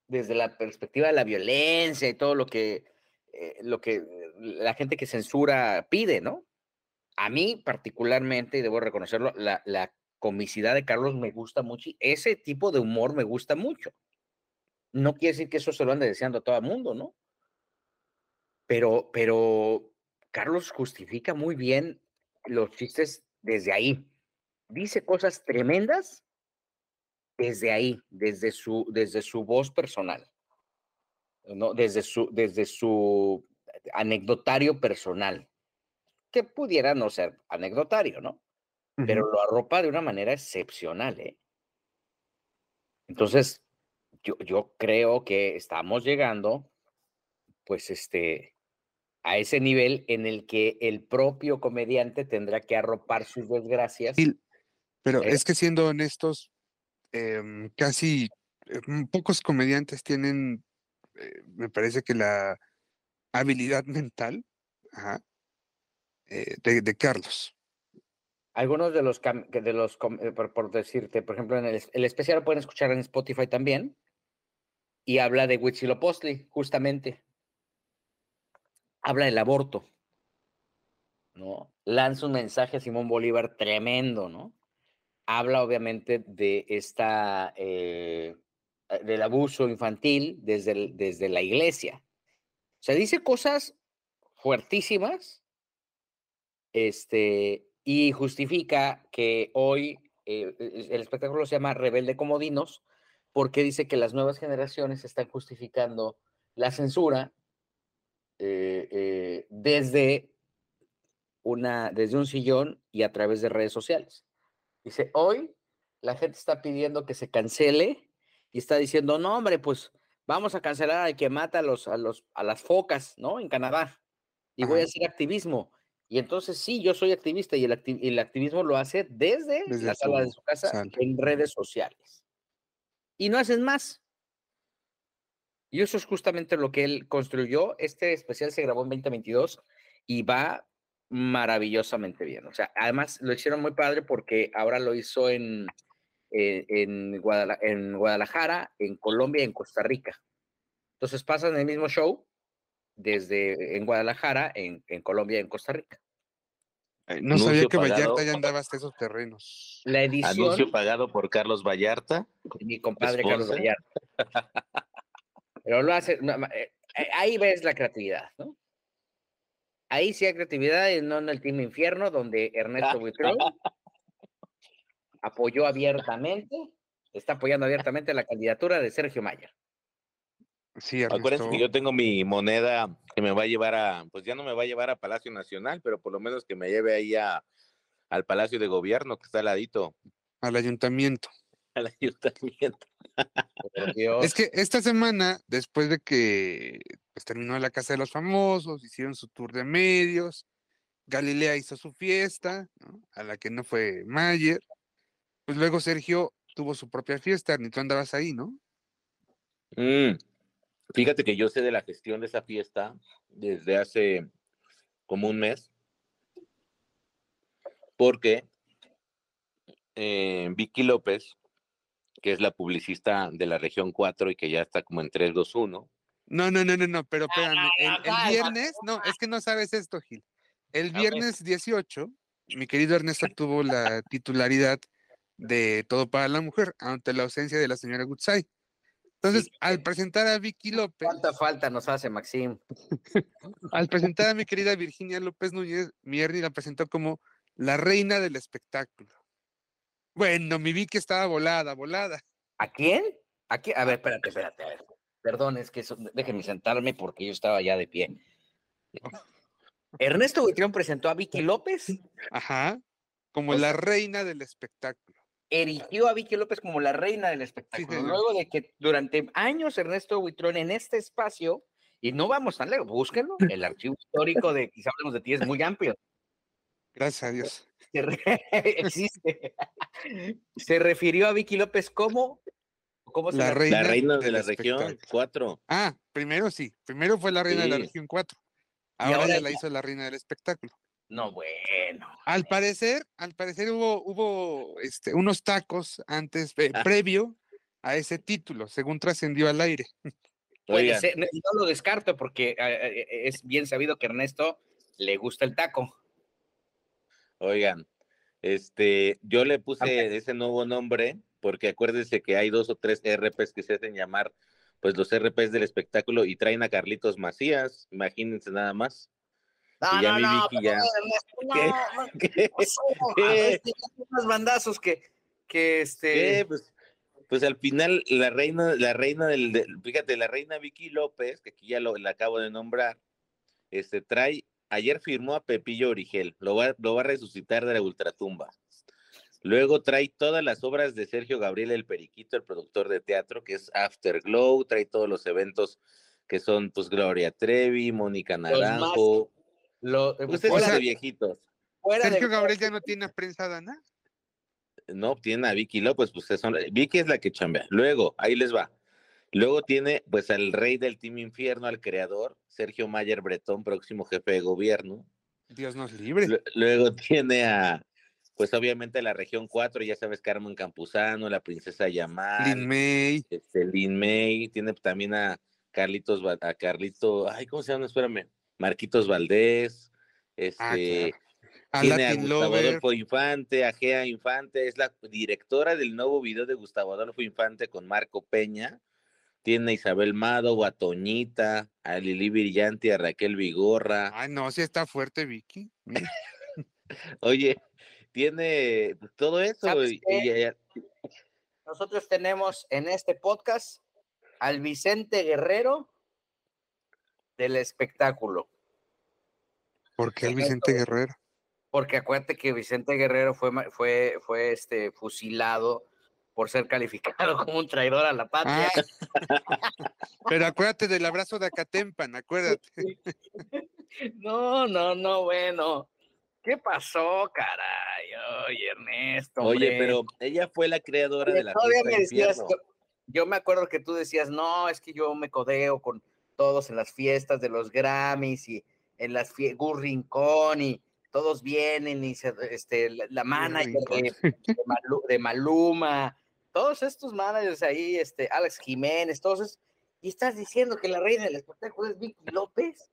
desde la perspectiva de la violencia y todo lo que, eh, lo que la gente que censura pide, ¿no? A mí particularmente, y debo reconocerlo, la comicidad de Carlos me gusta mucho y ese tipo de humor me gusta mucho. No quiere decir que eso se lo ande deseando a todo el mundo, ¿no? Pero, pero Carlos justifica muy bien los chistes desde ahí. Dice cosas tremendas desde ahí, desde su, desde su voz personal, ¿no? desde, su, desde su anecdotario personal, que pudiera no ser anecdotario, ¿no? Pero lo arropa de una manera excepcional, ¿eh? Entonces, yo, yo creo que estamos llegando, pues, este, a ese nivel en el que el propio comediante tendrá que arropar sus desgracias. pero es que siendo honestos, em, casi em, pocos comediantes tienen, eh, me parece que la habilidad mental eh, de, Carlos. Algunos de los, de los eh, por, decirte, por ejemplo, en el, el, especial pueden escuchar en Spotify también, y habla de Huitzilopochtli, justamente. Habla del aborto, ¿no? Lanza un mensaje a Simón Bolívar tremendo, ¿no? Habla obviamente de esta, eh, del abuso infantil desde, desde la iglesia. O sea, dice cosas fuertísimas, este, y justifica que hoy eh, e, el espectáculo se llama Rebelde Comodinos, porque dice que las nuevas generaciones están justificando la censura eh, eh, desde, una, desde un sillón y a través de redes sociales. Dice, hoy la gente está pidiendo que se cancele y está diciendo, no, hombre, pues vamos a cancelar al que mata a, los, a, los, a las focas, ¿no? En Canadá. Y voy a hacer activismo. Y entonces sí, yo soy activista y el, el activismo lo hace desde, la sala de su casa en redes sociales. Y no hacen más. Y eso es justamente lo que él construyó. Este especial se grabó en 2022 y va maravillosamente bien. O sea, además lo hicieron muy padre porque ahora lo hizo en, eh, en, Guadalajara, en Colombia y en Costa Rica. Entonces pasan el mismo show desde en Guadalajara, en, Colombia y en Costa Rica. no sabía que Vallarta ya andaba hasta esos terrenos. La edición. Anuncio pagado por Carlos Vallarta. Mi compadre Carlos Vallarta. Pero lo hace. Eh, eh, ahí ves la creatividad, ¿no? Ahí sí hay creatividad y no en el Team Infierno, donde Ernesto Buitrón apoyó abiertamente, está apoyando abiertamente la candidatura de Sergio Mayer. Sí, Acuérdense que yo tengo mi moneda que me va a llevar a, pues ya no me va a llevar a Palacio Nacional, pero por lo menos que me lleve ahí a, al Palacio de Gobierno, que está al ladito. Al ayuntamiento. Al ayuntamiento. es que esta semana, después de que pues, terminó la Casa de los Famosos, hicieron su tour de medios, Galilea hizo su fiesta, a la que no fue Mayer, pues luego Sergio tuvo su propia fiesta, ni tú andabas ahí, ¿no? Mm, fíjate que yo sé de la gestión de esa fiesta desde hace como un mes, porque eh, Vicky López, que es la publicista de la región 4 y que ya está como en 321. No, no, no, no, no, pero espérame, el, el viernes, no, es que no sabes esto, Gil. El viernes 18, mi querido Ernesto tuvo la titularidad de Todo para la Mujer ante la ausencia de la señora Gutsai. Entonces, al presentar a Vicky López. ¿Cuánta falta nos hace, Maxim? al presentar a mi querida Virginia López Núñez, Mierni la presentó como la reina del espectáculo. Bueno, mi Vicky estaba volada, volada. ¿A quién? ¿A quién? A ver, espérate, espérate, a ver. Perdón, es que eso, déjenme sentarme porque yo estaba ya de pie. Ernesto Buitrón presentó a Vicky López. Ajá, como la reina del espectáculo erigió a Vicky López como la reina del espectáculo. Luego de que durante años Ernesto Buitrón en este espacio, y no vamos tan lejos, búsquenlo, el archivo histórico de Quizá hablemos de ti es muy amplio. Gracias a Dios. existe. Se refirió a Vicky López como la, reina, la reina de la región 4. Ah, primero sí, primero fue la reina de la región 4. Ahora, ahora ya la hizo la reina del espectáculo. No, bueno. Al parecer, al parecer hubo, hubo este, unos tacos antes, ah. previo a ese título, según trascendió al aire. Puede ser, no, lo descarto porque eh, eh, es bien sabido que Ernesto le gusta el taco. Oigan, este, yo le puse ese nuevo nombre porque acuérdense que hay dos o tres RPs que se hacen llamar, pues los RPs del espectáculo y traen a Carlitos Macías, imagínense nada más. No, no, no. Unos bandazos que, que este. Pues, pues, al final la reina, la reina del, fíjate, la reina Vicky López, que aquí ya lo la acabo de nombrar, este trae, ayer firmó a Pepillo Origel, lo va, lo va a resucitar de la ultratumba. Luego trae todas las obras de Sergio Gabriel el Periquito, el productor de teatro, que es Afterglow, trae todos los eventos que son pues Gloria Trevi, Mónica Naranjo, Lo, fuera esos de viejitos. fuera de- Sergio Gabriel ya no tiene a prensa dana. No, tiene a Vicky López, pues son, Vicky es la que chambea. Luego, ahí les va. Luego tiene pues al rey del Team Infierno, al creador, Sergio Mayer Bretón, próximo jefe de gobierno. Dios nos libre. Lu- Luego tiene a, pues obviamente la región 4, ya sabes, Carmen Campuzano, la princesa Yamal, Lin May. este, Lin May, tiene también a Carlitos, Va- a Carlito, ay, ¿cómo se llama? Espérame, Marquitos Valdés, Ah, este, claro. A tiene a Gustavo Lover. Adolfo Infante, a Gea Infante, es la directora del nuevo video de Gustavo Adolfo Infante con Marco Peña, tiene a Isabel Mado, a Toñita, a Lili Brillante, a Raquel Vigorra, Ay, no, sí está fuerte, Vicky. Oye, tiene todo eso, Nosotros tenemos en este podcast al Vicente Guerrero del espectáculo. ¿Por qué el Vicente Guerrero? Porque acuérdate que Vicente Guerrero fue, fue, fue este, fusilado por ser calificado como un traidor a la patria. Ah, pero acuérdate del abrazo de Acatempan, acuérdate. No, no, no, bueno. ¿Qué pasó, caray? Oye, Ernesto. oye, pero ella fue la creadora de la todavía fiesta me decías, yo, yo me acuerdo que tú decías, no, es que yo me codeo con todos en las fiestas de los Grammys y en las fie- Gus Rincón y todos vienen y se, este, la, la manager de, de Malu- de Maluma, todos estos managers ahí, este, Alex Jiménez, todos esos, y estás diciendo que la reina del espectáculo es Vicky López.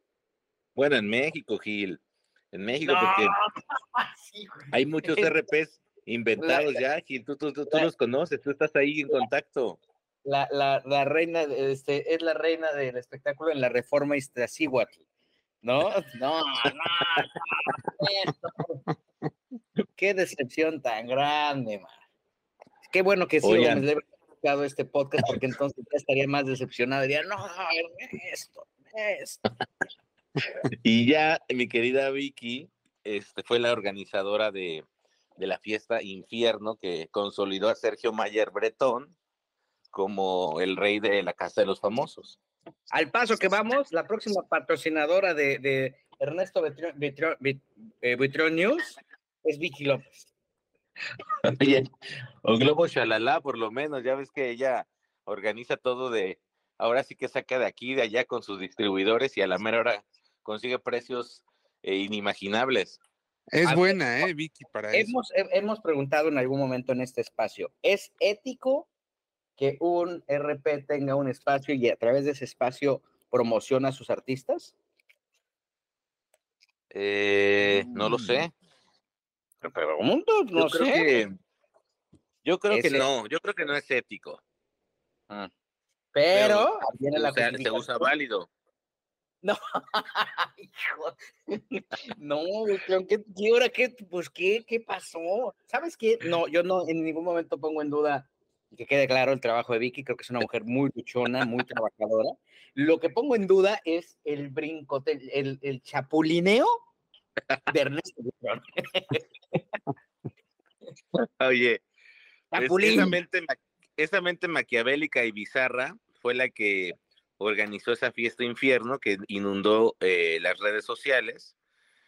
Bueno, en México, Gil, en México, No, porque sí, hay muchos RPs inventados ya, Gil, tú, tú, tú, tú la- los conoces, tú estás ahí en contacto. La, la, la reina, este, es la reina del espectáculo en la reforma Iztaccíhuatl, ¿no? No, no, no. Qué decepción tan grande, man. Qué bueno que sí Oigan. haber escuchado este podcast porque entonces ya estaría más decepcionado. Diría, no, Ernesto, Ernesto. Y ya mi querida Vicky este, fue la organizadora de, de la fiesta Infierno que consolidó a Sergio Mayer Bretón como el rey de la Casa de los Famosos. Al paso que vamos, la próxima patrocinadora de, de Ernesto Buitrón eh, News es Vicky López. Oye, o Globo Shalala, por lo menos, ya ves que ella organiza todo de, ahora sí que saca de aquí, de allá con sus distribuidores y a la mera hora consigue precios eh, inimaginables. Es A ver, buena, ¿eh, Vicky, para eso. Hemos, he- hemos preguntado en algún momento en este espacio, ¿es ético que un RP tenga un espacio y a través de ese espacio promociona a sus artistas? Eh, no lo sé. Te pregunto, Yo no creo sé. que, yo creo que no, yo creo que no es ético. Pero, pero ahí viene Se usa, se justificación. usa válido. Hijo, No, pero ¿qué, qué hora qué? Pues qué, qué pasó. ¿Sabes qué? No, yo no en ningún momento pongo en duda y que quede claro el trabajo de Vicky. Creo que es una mujer muy luchona, muy trabajadora. Lo que pongo en duda es el brincote, el, chapulineo de Ernesto. Oye, Chapulín. esa mente, esa mente maquiavélica y bizarra fue la que organizó esa fiesta infierno que inundó eh, las redes sociales.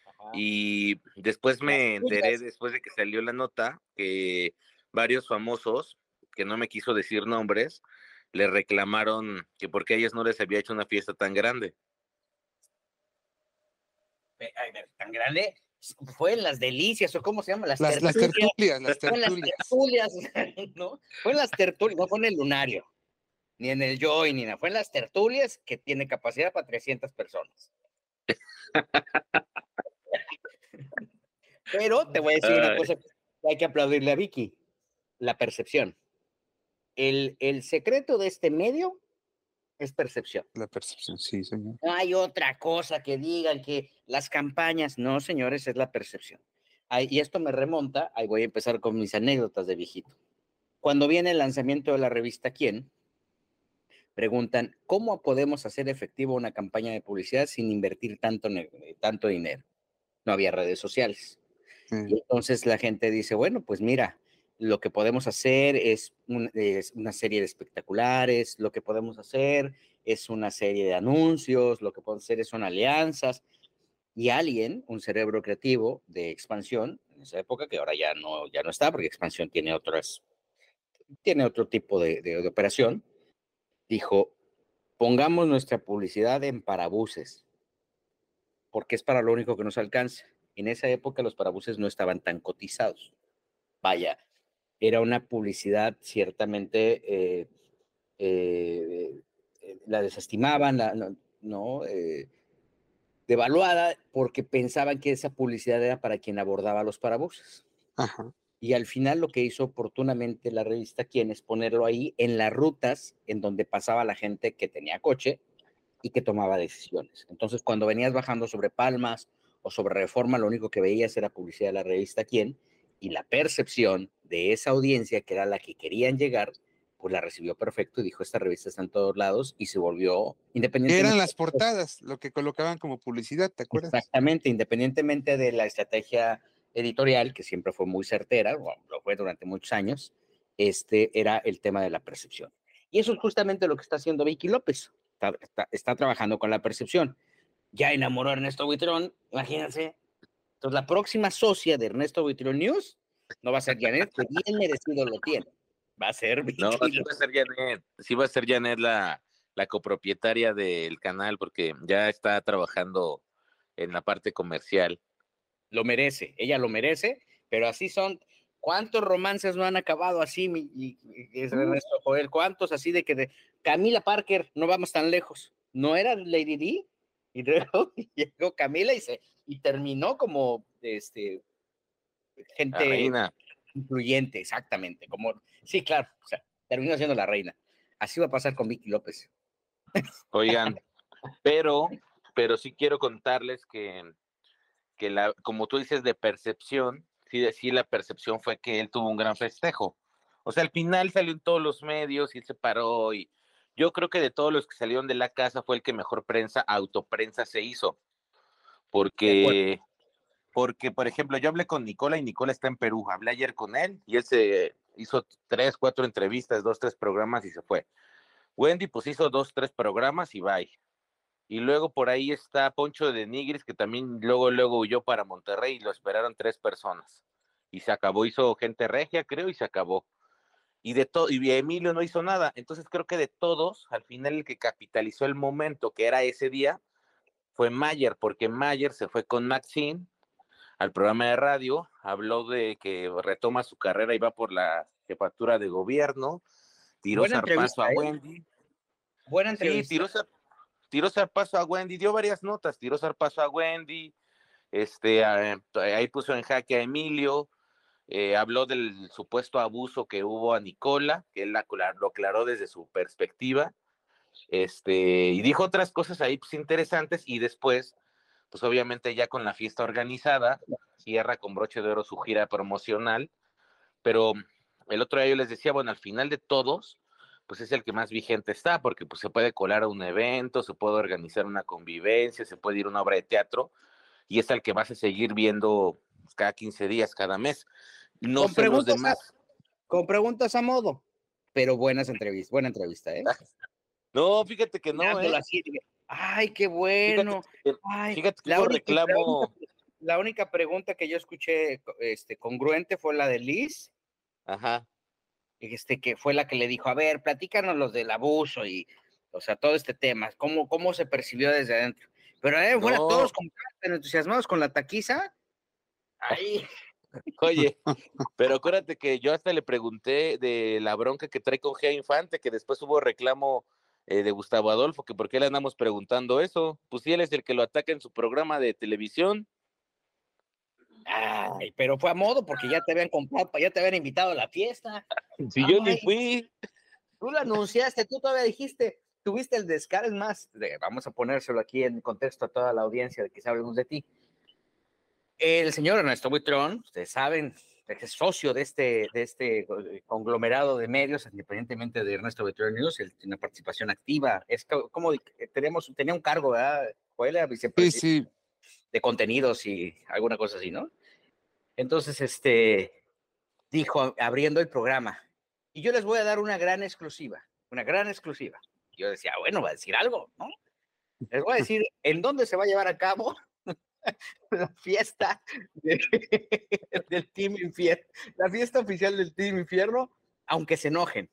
Ajá. Y después me enteré, después de que salió la nota, que varios famosos, que no me quiso decir nombres, le reclamaron que porque a ellos no les había hecho una fiesta tan grande. Tan grande. Fue en las delicias, o cómo se llama, las, Las, las tertulias. tertulias, las Fue en las tertulias. tertulias, ¿no? Fue en las tertulias, no fue en el lunario, ni en el joy, ni nada. Fue en las tertulias que tiene capacidad para 300 personas. Pero te voy a decir una cosa que hay que aplaudirle a Vicky, la percepción. El, el secreto de este medio es percepción. La percepción, sí, señor. No hay otra cosa que digan que las campañas, no, señores, es la percepción. Ay, y esto me remonta, ahí voy a empezar con mis anécdotas de viejito. Cuando viene el lanzamiento de la revista ¿Quién? Preguntan, ¿cómo podemos hacer efectivo una campaña de publicidad sin invertir tanto, ne- tanto dinero? No había redes sociales. Sí. Y entonces la gente dice, bueno, pues mira, lo que podemos hacer es, una serie de espectaculares, lo que podemos hacer es una serie de anuncios, lo que podemos hacer son alianzas. Y alguien, un cerebro creativo de expansión, en esa época, que ahora ya no, ya no está, porque expansión tiene otras, tiene otro tipo de, de, de operación, dijo, pongamos nuestra publicidad en parabuses, porque es para lo único que nos alcanza. En esa época los parabuses no estaban tan cotizados. Vaya, era una publicidad ciertamente, eh, eh, eh, la desestimaban, la, no, no devaluada, porque pensaban que esa publicidad era para quien abordaba los parabuses. Ajá. Y al final lo que hizo oportunamente la revista Quién es ponerlo ahí en las rutas en donde pasaba la gente que tenía coche y que tomaba decisiones. Entonces, cuando venías bajando sobre Palmas o sobre Reforma, lo único que veías era publicidad de la revista Quién y la percepción de esa audiencia que era la que querían llegar, pues la recibió perfecto y dijo, esta revista está en todos lados y se volvió independiente. Eran las portadas, lo que colocaban como publicidad, ¿te acuerdas? Exactamente, independientemente de la estrategia editorial, que siempre fue muy certera, lo fue durante muchos años, este era el tema de la percepción. Y eso es justamente lo que está haciendo Vicky López. Está, está, está trabajando con la percepción. Ya enamoró a Ernesto Buitrón, imagínense. Entonces, la próxima socia de Ernesto Buitrón News no va a ser Janet, que bien merecido lo tiene. Va a ser No, sí va a ser Janet. Sí va a ser Janet la, la copropietaria del canal, porque ya está trabajando en la parte comercial lo merece, ella lo merece, pero así son. ¿Cuántos romances no han acabado así, mi, y, y, es Ernesto Joel? ¿Cuántos así de que de Camila Parker, no vamos tan lejos? ¿No era Lady D? Y luego llegó Camila y se y terminó como este gente reina. influyente, exactamente. Como, sí, claro, o sea, terminó siendo la reina. Así va a pasar con Vicky López. Oigan, pero, pero sí quiero contarles que que la, como tú dices, de percepción, sí, sí, la percepción fue que él tuvo un gran festejo. O sea, al final salió en todos los medios y él se paró y yo creo que de todos los que salieron de la casa fue el que mejor prensa, autoprensa se hizo. Porque, porque, por ejemplo, yo hablé con Nicola y Nicola está en Perú. Hablé ayer con él y él se hizo tres, cuatro entrevistas, dos, tres programas y se fue. Wendy pues hizo dos, tres programas y bye. Y luego por ahí está Poncho de Nigris, que también luego, luego huyó para Monterrey y lo esperaron tres personas. Y se acabó, hizo gente regia, creo, y se acabó. Y de todo, y Emilio no hizo nada. Entonces creo que de todos, al final el que capitalizó el momento que era ese día fue Mayer, porque Mayer se fue con Maxine al programa de radio, habló de que retoma su carrera y va por la jefatura de gobierno, tiró zarpazo a ¿eh? Wendy. Buena Sí, entrevista. tiró, zar- tiró zarpazo a Wendy, dio varias notas, tiró zarpazo a Wendy, este, a- ahí puso en jaque a Emilio, eh, habló del supuesto abuso que hubo a Nicola, que él la lo aclaró desde su perspectiva, este, y dijo otras cosas ahí pues, interesantes, y después, pues obviamente ya con la fiesta organizada, cierra con broche de oro su gira promocional, pero el otro día yo les decía, bueno, al final de todos, pues es el que más vigente está, porque pues se puede colar a un evento, se puede organizar una convivencia, se puede ir a una obra de teatro, y es el que vas a seguir viendo cada 15 días, cada mes. No Con los preguntas a-. Con preguntas a modo, pero buenas entrevistas, buena entrevista, ¿eh? No, fíjate que no, ¿eh? así, Ay, qué bueno. que- Ay, Fíjate que la única- reclamo. La única pregunta que yo escuché este, congruente fue la de Liz, Ajá. este, que fue la que le dijo, a ver, platícanos los del abuso y, o sea, todo este tema, cómo, cómo se percibió desde adentro. Pero eh, fuera No. todos entusiasmados con la taquiza. Ay, Oye, pero acuérdate que yo hasta le pregunté de la bronca que trae con Gea Infante, que después hubo reclamo eh, de Gustavo Adolfo, que por qué le andamos preguntando eso. Pues si él es el que lo ataca en su programa de televisión. ay, pero fue a modo porque ya te habían comprado, ya te habían invitado a la fiesta. Si yo ni fui. Tú lo anunciaste, tú todavía dijiste, tuviste el descaro, es más, de- vamos a ponérselo aquí en contexto a toda la audiencia de que hablemos de ti. El señor Ernesto Buitrón, ustedes saben, es socio de este, de este eh, conglomerado de medios, independientemente de Ernesto Buitrón News, él tiene una participación activa, es co- como tenemos, tenía un cargo, ¿verdad? Era Sí, vicepresidente sí. de contenidos y alguna cosa así, ¿no? Entonces, este, dijo abriendo el programa, y yo les voy a dar una gran exclusiva, una gran exclusiva. Yo decía, bueno, va a decir algo, ¿no? Les voy a decir en dónde se va a llevar a cabo la fiesta del Team Infierno, la fiesta oficial del Team Infierno, aunque se enojen.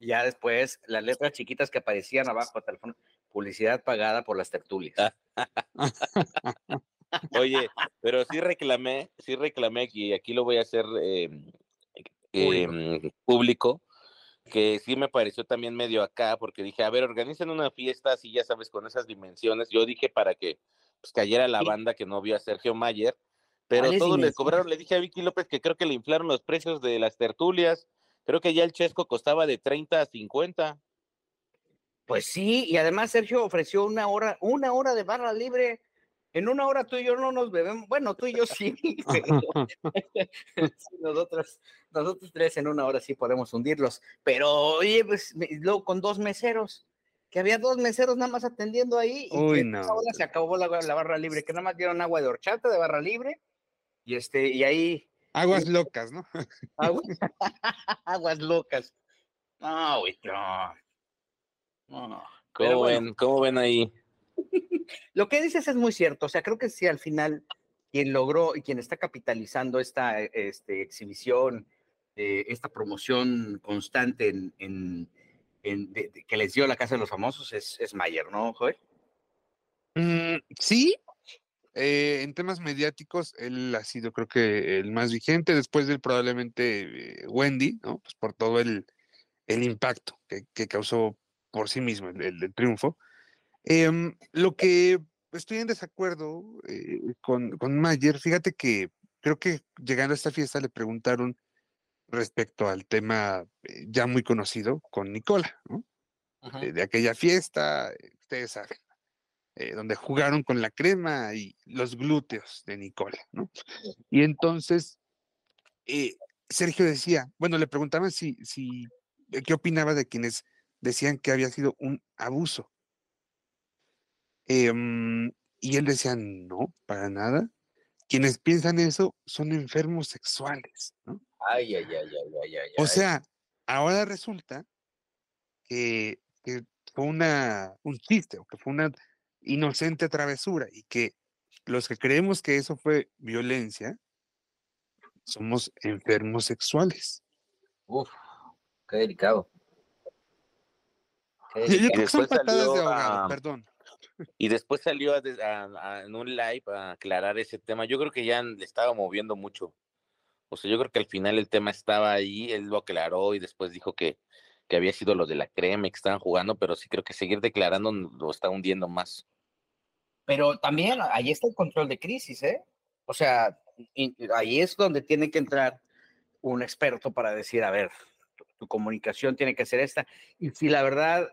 Ya después, las letras chiquitas que aparecían abajo publicidad pagada por las tertulias. Oye, pero sí reclamé, sí reclamé, y aquí lo voy a hacer eh, eh, público, que sí me pareció también medio acá, porque dije, a ver, organizan una fiesta así, ya sabes, con esas dimensiones. Yo dije para que pues, cayera la banda que no vio a Sergio Mayer, pero todos le cobraron, le dije a Vicky López que creo que le inflaron los precios de las tertulias, creo que ya el Chesco costaba de 30 a 50. Pues sí, y además Sergio ofreció una hora, una hora de barra libre. En una hora tú y yo no nos bebemos, bueno, tú y yo sí, nosotros, nosotros tres en una hora sí podemos hundirlos, pero oye, pues luego con dos meseros, que había dos meseros nada más atendiendo ahí, y Uy, en no. esa hora se acabó la, la barra libre, que nada más dieron agua de horchata de barra libre, y este, y ahí Aguas locas, ¿no? Aguas, aguas locas. No, güey, no. No. Pero ¿Cómo, bueno, ven, ¿Cómo ven ahí? lo que dices es muy cierto. O sea, creo que sí, al final, quien logró y quien está capitalizando esta este, exhibición, eh, esta promoción constante en, en- que les dio la Casa de los Famosos es, es Mayer, ¿no, Joel? Mm, sí, eh, en temas mediáticos, él ha sido creo que el más vigente, después de él probablemente eh, Wendy, ¿no? Pues por todo el, el impacto que, que causó por sí mismo el, el- el triunfo. Em, lo que estoy en desacuerdo eh, con, con Mayer, fíjate que creo que llegando a esta fiesta le preguntaron respecto al tema eh, ya muy conocido con Nicola, ¿no? de, de aquella fiesta, eh, ustedes saben, eh, donde jugaron con la crema y los glúteos de Nicola, ¿no? Y entonces, eh, Sergio decía, bueno, le preguntaban si, si, eh, qué opinaba de quienes decían que había sido un abuso. Em, y él decía, no, para nada. Quienes piensan eso son enfermos sexuales, ¿no? Ay, ay, ay, ay, ay. O sea, ahora resulta que, que fue una, un chiste o que fue una inocente travesura y que los que creemos que eso fue violencia somos enfermos sexuales. Uf, qué delicado. Qué Yo, yo delicado. creo que son después patadas de salió ahogado, a- perdón. Y después salió a- en un live a aclarar ese tema. Yo creo que ya le estaba moviendo mucho. O sea, yo creo que al final el tema estaba ahí, él lo aclaró y después dijo que, que había sido lo de la crema que estaban jugando, pero sí creo que seguir declarando lo está hundiendo más. Pero también ahí está el control de crisis, ¿eh? O sea, ahí es donde tiene que entrar un experto para decir, a ver, tu, tu comunicación tiene que ser esta. Y si la verdad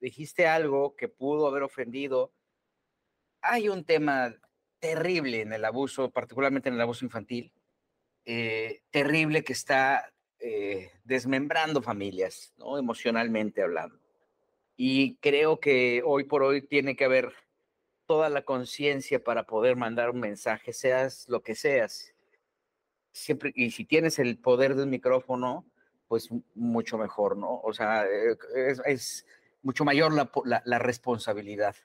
dijiste algo que pudo haber ofendido, hay un tema terrible en el abuso, particularmente en el abuso infantil, eh, terrible que está eh, desmembrando familias, ¿no? Emocionalmente hablando. Y creo que hoy por hoy tiene que haber toda la conciencia para poder mandar un mensaje, seas lo que seas. Siempre, y si tienes el poder de un micrófono, pues mucho mejor, ¿no? O sea, eh, es, mucho mayor la responsabilidad.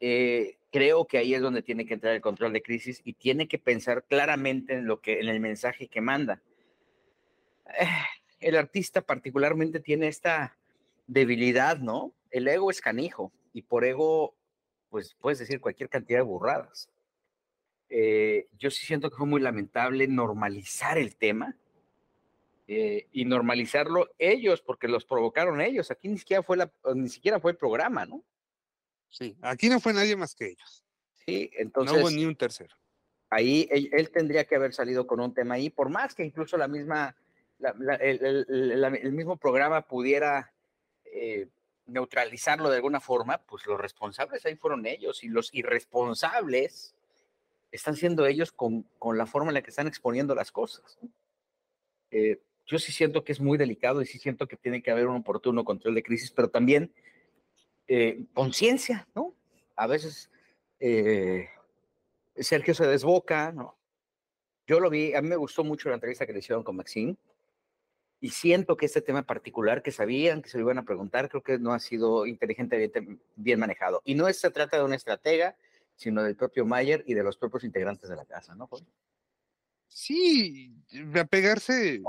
Eh, creo que ahí es donde tiene que entrar el control de crisis y tiene que pensar claramente en lo que, en el mensaje que manda. El artista particularmente tiene esta debilidad, ¿no? El ego es canijo y por ego pues puedes decir cualquier cantidad de burradas. Eh, yo sí siento que fue muy lamentable normalizar el tema eh, y normalizarlo ellos, porque los provocaron ellos. Aquí ni siquiera fue la, ni siquiera fue el programa, ¿no? Sí, aquí no fue nadie más que ellos. Sí, No entonces hubo ni un tercero. ahí él, él tendría que haber salido con un tema ahí, por más que incluso la misma, la- la- el, el- el- la- el mismo programa pudiera eh, neutralizarlo de alguna forma, pues los responsables ahí fueron ellos y los irresponsables están siendo ellos con, con la forma en la que están exponiendo las cosas. ¿no? Eh, yo sí siento que es muy delicado y sí siento que tiene que haber un oportuno control de crisis, pero también eh, conciencia, ¿no? A veces eh, Sergio se desboca, ¿no? Yo lo vi, a mí me gustó mucho la entrevista que le hicieron con Maxine y siento que este tema particular que sabían que se lo iban a preguntar, creo que no ha sido inteligentemente bien manejado. Y no se trata de una estratega, sino del propio Mayer y de los propios integrantes de la casa, ¿no? Sí, apegarse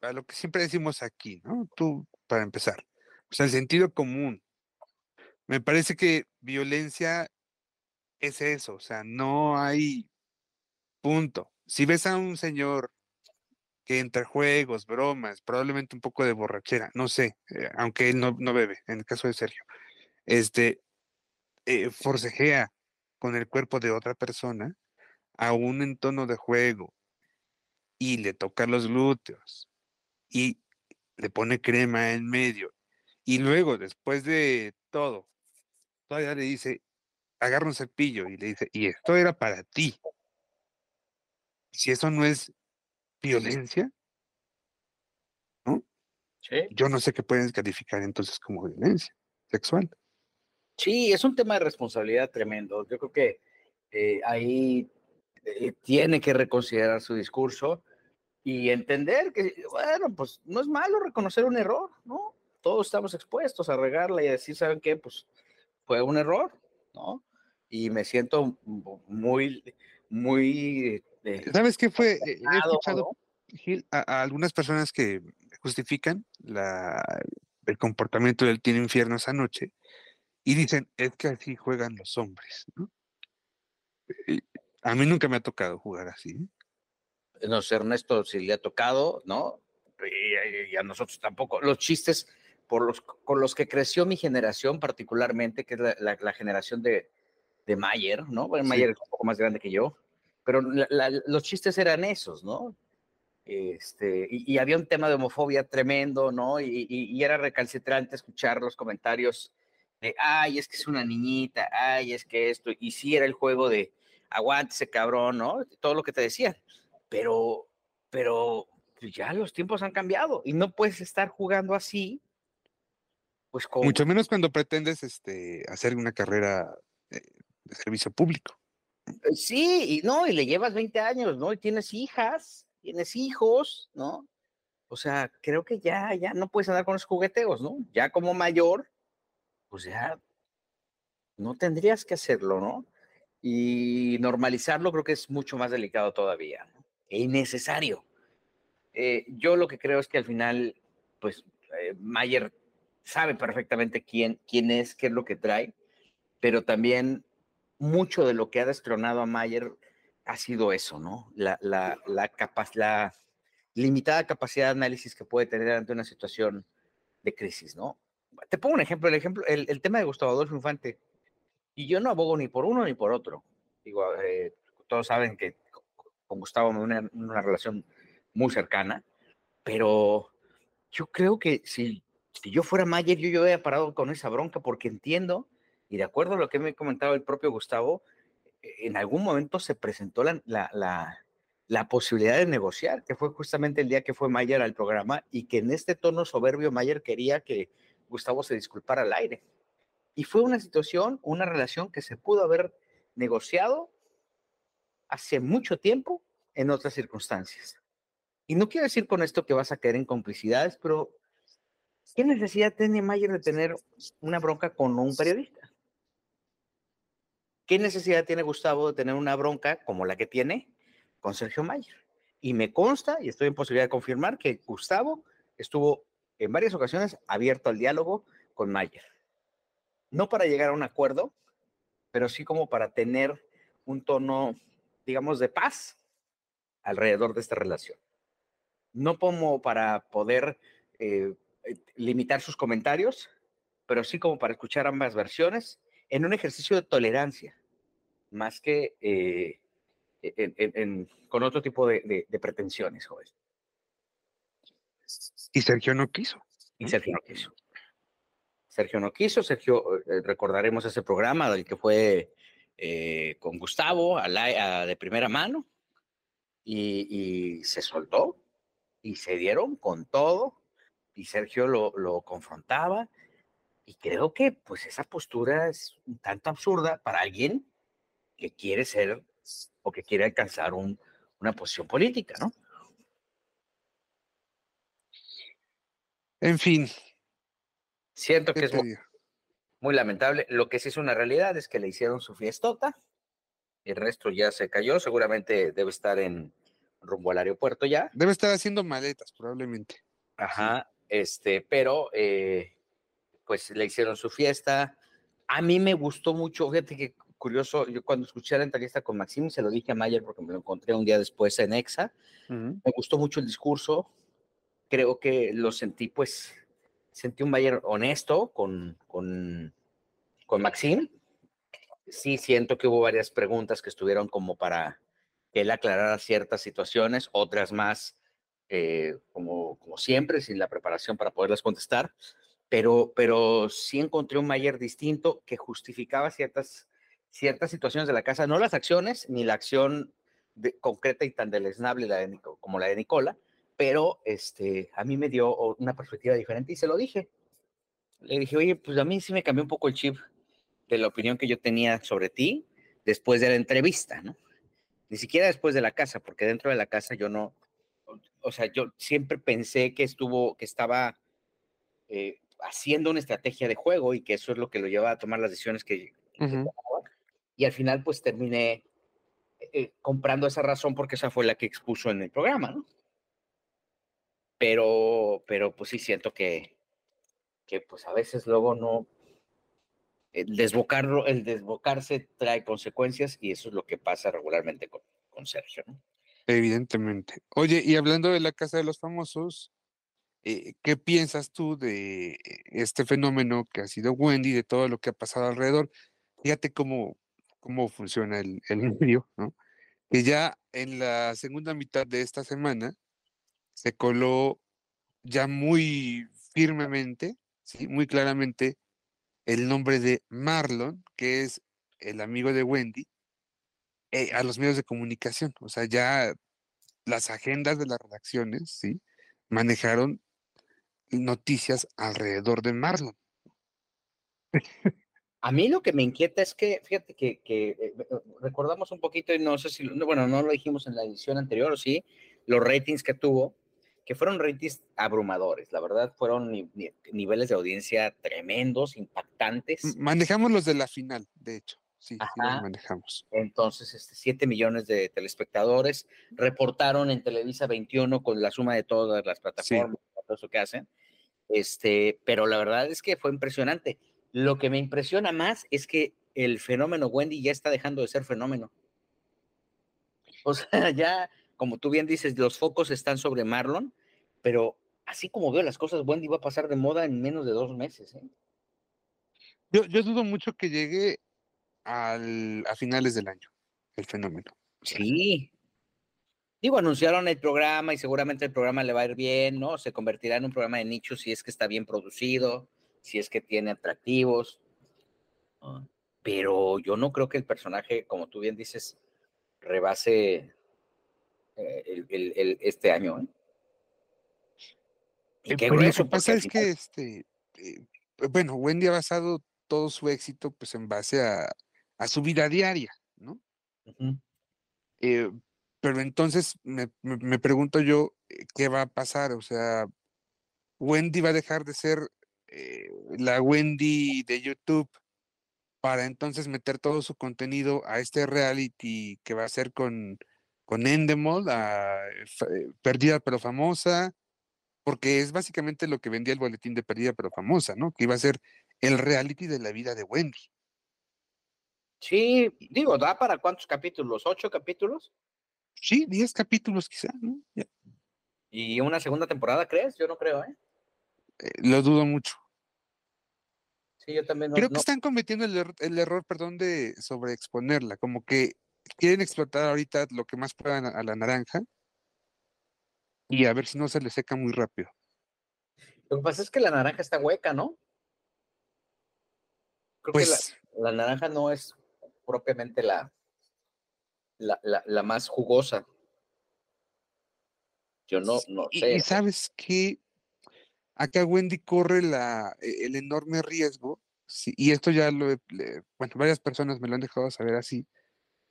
a lo que siempre decimos aquí, ¿no? Tú, para empezar, o sea, el sentido común. Me parece que violencia es eso, o sea, no hay punto. Si ves a un señor que entre juegos, bromas, probablemente un poco de borrachera, no sé, eh, aunque él no, no, bebe, en el caso de Sergio, este, eh, forcejea con el cuerpo de otra persona, aún en tono de juego, y le toca los glúteos, y le pone crema en medio, y luego, después de todo, todavía le dice, agarra un cepillo y le dice, y esto era para ti. Si eso no es violencia, ¿no? Sí. Yo no sé qué pueden calificar entonces como violencia sexual. Sí, es un tema de responsabilidad tremendo. Yo creo que eh, ahí eh, tiene que reconsiderar su discurso y entender que, bueno, pues no es malo reconocer un error, ¿no? Todos estamos expuestos a regarla y a decir, ¿saben qué? Pues fue un error, ¿no? Y me siento muy, muy eh, ¿Sabes qué fue? He escuchado Gil, a, a, algunas personas que justifican la, el comportamiento del Tiene Infierno esa noche y dicen, es que así juegan los hombres. ¿no? Y a mí nunca me ha tocado jugar así. No sé, Ernesto, si le ha tocado, ¿no? Y, y a nosotros tampoco. Los chistes por los, con los que creció mi generación particularmente, que es la, la, la generación de, de Mayer, ¿no? Bueno, Mayer sí. es un poco más grande que yo pero la, los chistes eran esos, ¿no? Este, y, y, había un tema de homofobia tremendo, ¿no? Y, y, y, era recalcitrante escuchar los comentarios de, ay, es que es una niñita, ay, es que esto, y sí era el juego de, aguántese, cabrón, ¿no? Todo lo que te decían, pero, pero pues ya los tiempos han cambiado y no puedes estar jugando así. Pues. Mucho menos cuando pretendes este, hacer una carrera de, de servicio público. Sí, y no, y le llevas 20 años, ¿no? Y tienes hijas, tienes hijos, ¿no? O sea, creo que ya, ya no puedes andar con los jugueteos, ¿no? Ya como mayor, pues ya no tendrías que hacerlo, ¿no? Y normalizarlo creo que es mucho más delicado todavía, ¿no? E innecesario. Eh, yo lo que creo es que al final, pues, eh, Mayer sabe perfectamente quién, quién es, qué es lo que trae, pero también mucho de lo que ha destronado a Mayer ha sido eso, ¿no? La, la, la, capa la limitada capacidad de análisis que puede tener ante una situación de crisis, ¿no? Te pongo un ejemplo, el ejemplo, el, el tema de Gustavo Adolfo Infante. Y yo no abogo ni por uno ni por otro. Digo, eh, todos saben que con Gustavo me una, una relación muy cercana, pero yo creo que si, si yo fuera Mayer, yo, yo hubiera parado con esa bronca porque entiendo y de acuerdo a lo que me comentaba el propio Gustavo, e, en algún momento se presentó la, la, la, la, posibilidad de negociar, que fue justamente el día que fue Mayer al programa y que en este tono soberbio Mayer quería que Gustavo se disculpara al aire. Y fue una situación, una relación que se pudo haber negociado hace mucho tiempo en otras circunstancias. Y no quiero decir con esto que vas a caer en complicidades, pero ¿qué necesidad tiene Mayer de tener una bronca con un periodista? ¿Qué necesidad tiene Gustavo de tener una bronca como la que tiene con Sergio Mayer? Y me consta, y estoy en posibilidad de confirmar, que Gustavo estuvo en varias ocasiones abierto al diálogo con Mayer. No para llegar a un acuerdo, pero sí como para tener un tono, digamos, de paz alrededor de esta relación. No como para poder eh, limitar sus comentarios, pero sí como para escuchar ambas versiones en un ejercicio de tolerancia, más que eh, en, en, en, con otro tipo de, de, de, pretensiones, joven. Y Sergio no quiso. Y Sergio no quiso. Sergio no quiso, Sergio, eh, recordaremos ese programa del que fue eh, con Gustavo a la, a, de primera mano y, y, se soltó y se dieron con todo y Sergio lo, lo confrontaba y creo que pues esa postura es un tanto absurda para alguien que quiere ser o que quiere alcanzar un, una posición política, ¿no? En fin. Siento que es muy, lamentable. Lo que sí es una realidad es que le hicieron su fiestota. El resto ya se cayó. Seguramente debe estar en rumbo al aeropuerto ya. Debe estar haciendo maletas, probablemente. Ajá. Este, pero eh, pues le hicieron su fiesta. A mí me gustó mucho, fíjate que curioso, yo cuando escuché la entrevista con Maxim, se lo dije a Mayer porque me lo encontré un día después en EXA, me gustó mucho el discurso, creo que lo sentí, pues, sentí un Mayer honesto con, con, con Maxim. Sí, siento que hubo varias preguntas que estuvieron como para que él aclarara ciertas situaciones, otras más eh, como, como siempre, sin la preparación para poderlas contestar, pero, pero sí encontré un Mayer distinto que justificaba ciertas, ciertas situaciones de la casa, no las acciones ni la acción concreta y tan deleznable como la de Nicola, pero este, a mí me dio una perspectiva diferente y se lo dije. Le dije, oye, pues a mí sí me cambió un poco el chip de la opinión que yo tenía sobre ti después de la entrevista, ¿no? Ni siquiera después de la casa, porque dentro de la casa yo no, o sea, yo siempre pensé que estuvo, que estaba eh, haciendo una estrategia de juego y que eso es lo que lo llevaba a tomar las decisiones que, y al final pues terminé eh, comprando esa razón porque esa fue la que expuso en el programa, ¿no? Pero, pero pues sí siento que, que pues a veces luego no, el desbocarlo, el desbocarse trae consecuencias y eso es lo que pasa regularmente con, con Sergio, ¿no? Evidentemente. Oye, y hablando de la Casa de los Famosos, eh, ¿qué piensas tú de este fenómeno que ha sido Wendy, de todo lo que ha pasado alrededor? Fíjate cómo, cómo funciona el, el medio, ¿no? Que ya en la segunda mitad de esta semana se coló ya muy firmemente, ¿sí? muy claramente, el nombre de Marlon, que es el amigo de Wendy, eh, a los medios de comunicación. O sea, ya las agendas de las redacciones, ¿sí? Manejaron noticias alrededor de Marlon. A mí lo que me inquieta es que, fíjate que, eh, eh, recordamos un poquito, y no sé si, bueno, no lo dijimos en la edición anterior, o sí, los ratings que tuvo, que fueron ratings abrumadores, la verdad, fueron niveles de audiencia tremendos, impactantes. Manejamos los de la final, de hecho. Sí, sí los manejamos. Entonces, este, 7 millones de telespectadores reportaron en Televisa 21 con la suma de todas las plataformas, todo eso que hacen. Este, pero la verdad es que fue impresionante. Lo que me impresiona más es que el fenómeno Wendy ya está dejando de ser fenómeno. O sea, ya, como tú bien dices, los focos están sobre Marlon, pero así como veo las cosas, Wendy va a pasar de moda en menos de dos meses. ¿eh? Yo, yo dudo mucho que llegue al, a finales del año, el fenómeno. Sí, Digo, anunciaron el programa y seguramente el programa le va a ir bien, ¿no? Se convertirá en un programa de nicho si es que está bien producido, si es que tiene atractivos. Pero yo no creo que el personaje, como tú bien dices, rebase eh, el, este año. ¿eh? Y qué Lo que pasa es que, este, eh, bueno, Wendy ha basado todo su éxito pues en base a, a su vida diaria, ¿no? Pero entonces me, pregunto yo, eh, ¿qué va a pasar? O sea, Wendy va a dejar de ser eh, la Wendy de YouTube para entonces meter todo su contenido a este reality que va a ser con, con Endemol, a, eh, Perdida pero famosa, porque es básicamente lo que vendía el boletín de Perdida pero famosa, ¿no? Que iba a ser el reality de la vida de Wendy. Sí, digo, ¿da para cuántos capítulos? ¿Ocho capítulos? Sí, 10 capítulos quizá, ¿no? ¿Y una segunda temporada crees? Yo no creo, ¿eh? eh lo dudo mucho. Sí, yo también. creo que están cometiendo el, el, error, perdón, de sobreexponerla, como que quieren explotar ahorita lo que más puedan a, la naranja y a ver si no se le seca muy rápido. Lo que pasa es que la naranja está hueca, ¿no? Creo que la, pues la naranja no es propiamente la, la, más jugosa. Yo no, no sé. Y, sabes que acá Wendy corre la, e, el enorme riesgo, y esto ya lo, bueno, varias personas me lo han dejado saber así,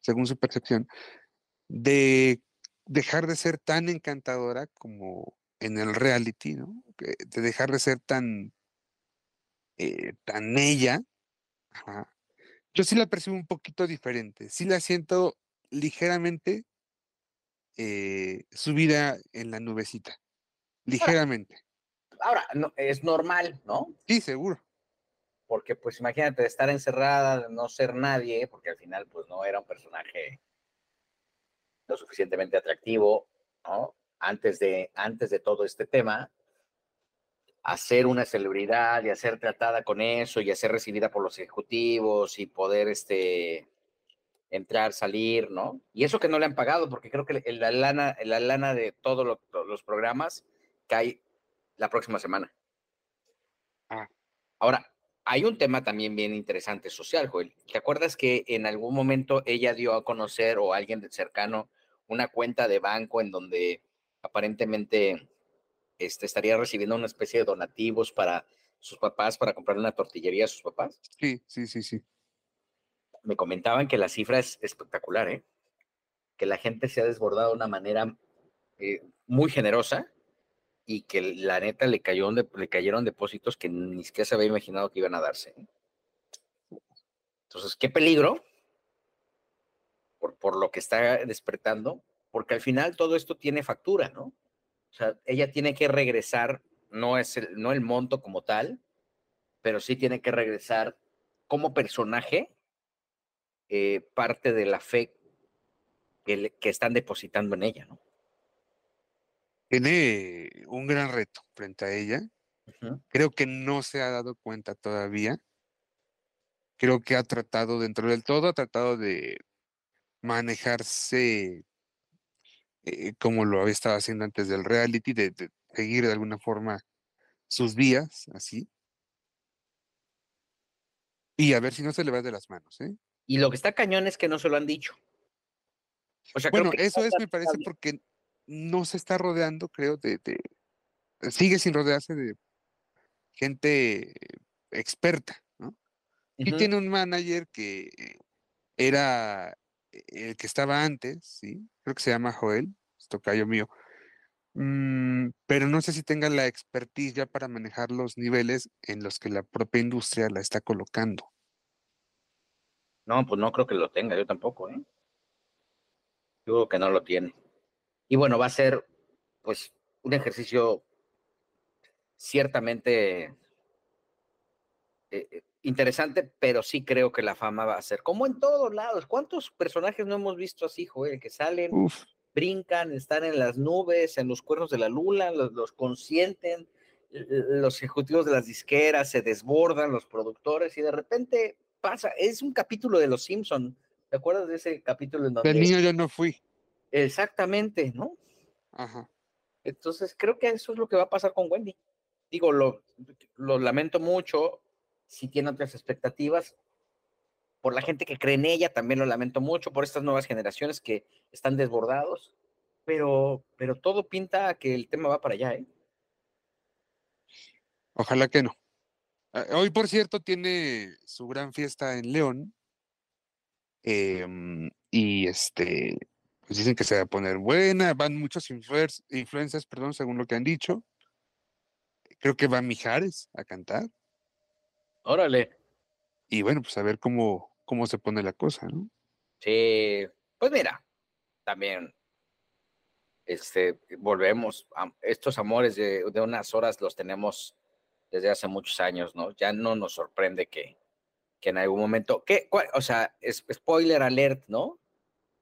según su percepción, de dejar de ser tan encantadora como en el reality, ¿no? De dejar de ser tan, eh, tan ella. Yo sí la percibo un poquito diferente. Sí la siento ligeramente eh, subida en la nubecita. Ligeramente. Ahora, no, es normal, ¿no? Sí, seguro. Porque, pues, imagínate, estar encerrada, no ser nadie, porque al final, pues, no era un personaje lo suficientemente atractivo, ¿no? Antes de, antes de todo este tema, hacer una celebridad y hacer tratada con eso y hacer recibida por los ejecutivos y poder este entrar, salir, ¿no? Y eso que no le han pagado, porque creo que la lana, la lana de todos los programas cae la próxima semana. Ah. Ahora, hay un tema también bien interesante social, Joel. ¿Te acuerdas que en algún momento ella dio a conocer o alguien cercano una cuenta de banco en donde aparentemente este, estaría recibiendo una especie de donativos para sus papás, para comprar una tortillería a sus papás? Sí, sí, sí, sí. Me comentaban que la cifra es espectacular, ¿eh? Que la gente se ha desbordado de una manera eh, muy generosa y que la neta le, cayó, le cayeron depósitos que ni siquiera se había imaginado que iban a darse. Entonces, qué peligro por, por lo que está despertando, porque al final todo esto tiene factura, ¿no? O sea, ella tiene que regresar, no es el, no el monto como tal, pero sí tiene que regresar como personaje eh, parte de la fe que, que están depositando en ella, ¿no? tiene un gran reto frente a ella. Creo que no se ha dado cuenta todavía. Creo que ha tratado, dentro del todo, ha tratado de manejarse eh, como lo había estado haciendo antes del reality, de, de, seguir de alguna forma sus vías, así. Y a ver si no se le va de las manos, ¿eh? Y lo que está cañón es que no se lo han dicho. O sea, bueno, eso es, me parece, porque no se está rodeando, creo, de, sigue sin rodearse de gente experta, ¿no? Y tiene un manager que era el que estaba antes, ¿sí? Creo que se llama Joel, esto cayó mío. Mm, pero no sé si tenga la expertise ya para manejar los niveles en los que la propia industria la está colocando. No, pues no creo que lo tenga, yo tampoco, ¿eh? Yo creo que no lo tiene. Y bueno, va a ser pues un ejercicio ciertamente eh, eh, interesante, pero sí creo que la fama va a ser como en todos lados. ¿Cuántos personajes no hemos visto así, Joel? Que salen, brincan, están en las nubes, en los cuernos de la luna, los, los consienten, los ejecutivos de las disqueras se desbordan, los productores, y de repente pasa, es un capítulo de Los Simpson. ¿Te acuerdas de ese capítulo en donde... Del niño yo no fui. Exactamente, ¿no? Ajá. Entonces, creo que eso es lo que va a pasar con Wendy. Digo, lo, lo lamento mucho. Si tiene otras expectativas, por la gente que cree en ella, también lo lamento mucho, por estas nuevas generaciones que están desbordados, pero, pero todo pinta a que el tema va para allá, ¿eh? Ojalá que no. Ah, hoy, por cierto, tiene su gran fiesta en León. Em, y este, pues dicen que se va a poner buena, van muchos influencers, perdón, según lo que han dicho. Creo que va Mijares a cantar. Órale. Y bueno, pues a ver cómo, cómo se pone la cosa, ¿no? Sí, pues mira, también este, volvemos, a estos amores de, de, unas horas los tenemos desde hace muchos años, ¿no? Ya no nos sorprende que, que en algún momento, ¿qué? o sea, es, spoiler alert, ¿no?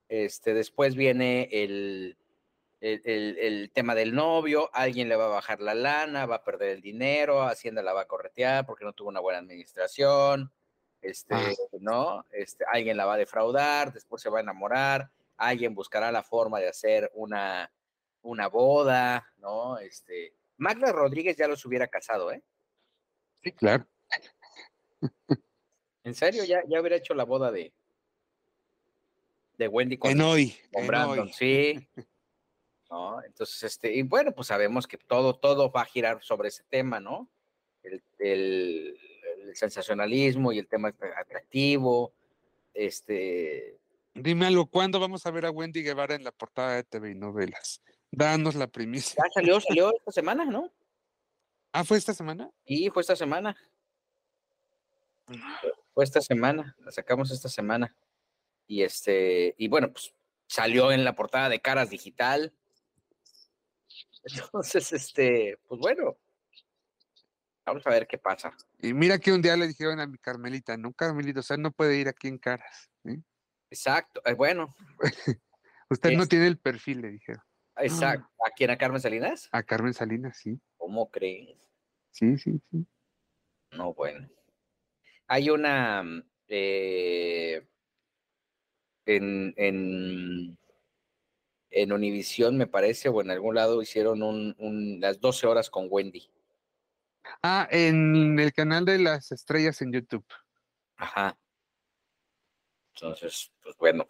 Este, después viene el, el, tema del novio, alguien le va a bajar la lana, va a perder el dinero, Hacienda la va a corretear porque no tuvo una buena administración, este, ah. ¿no? Este, alguien la va a defraudar, después se va a enamorar, alguien buscará la forma de hacer una, una boda, ¿no? Este, Magda Rodríguez ya los hubiera casado, ¿eh? Sí, claro. En serio, ya, ya hubiera hecho la boda de, de Wendy con, hoy, Brandon, sí. ¿No? Entonces, este, y bueno, pues sabemos que todo, todo va a girar sobre ese tema, ¿no? El, el, sensacionalismo y el tema atractivo, este, Dime algo, ¿cuándo vamos a ver a Wendy Guevara en la portada de TV y novelas? Danos la primicia. Ya salió, salió esta semana, ¿no? Ah, ¿fue esta semana? Y fue esta semana. Fue esta semana, la sacamos esta semana. Y este, y bueno, pues salió en la portada de Caras Digital. Entonces, este, pues bueno, vamos a ver qué pasa. Y mira que un día le dijeron a mi Carmelita, no, Carmelita, o sea, no puede ir aquí en Caras. ¿eh? Exacto, eh, bueno, Usted no tiene el perfil, le dijeron. exacto. ¿A quién? ¿A Carmen Salinas? A Carmen Salinas, sí. ¿Cómo crees? Sí, sí, sí. No, bueno. Hay una mm, eh, en, en, en Univisión, me parece, o en algún lado hicieron un, un- las 12 horas con Wendy. Ah, en el canal de las estrellas en YouTube. Ajá. Entonces, pues bueno,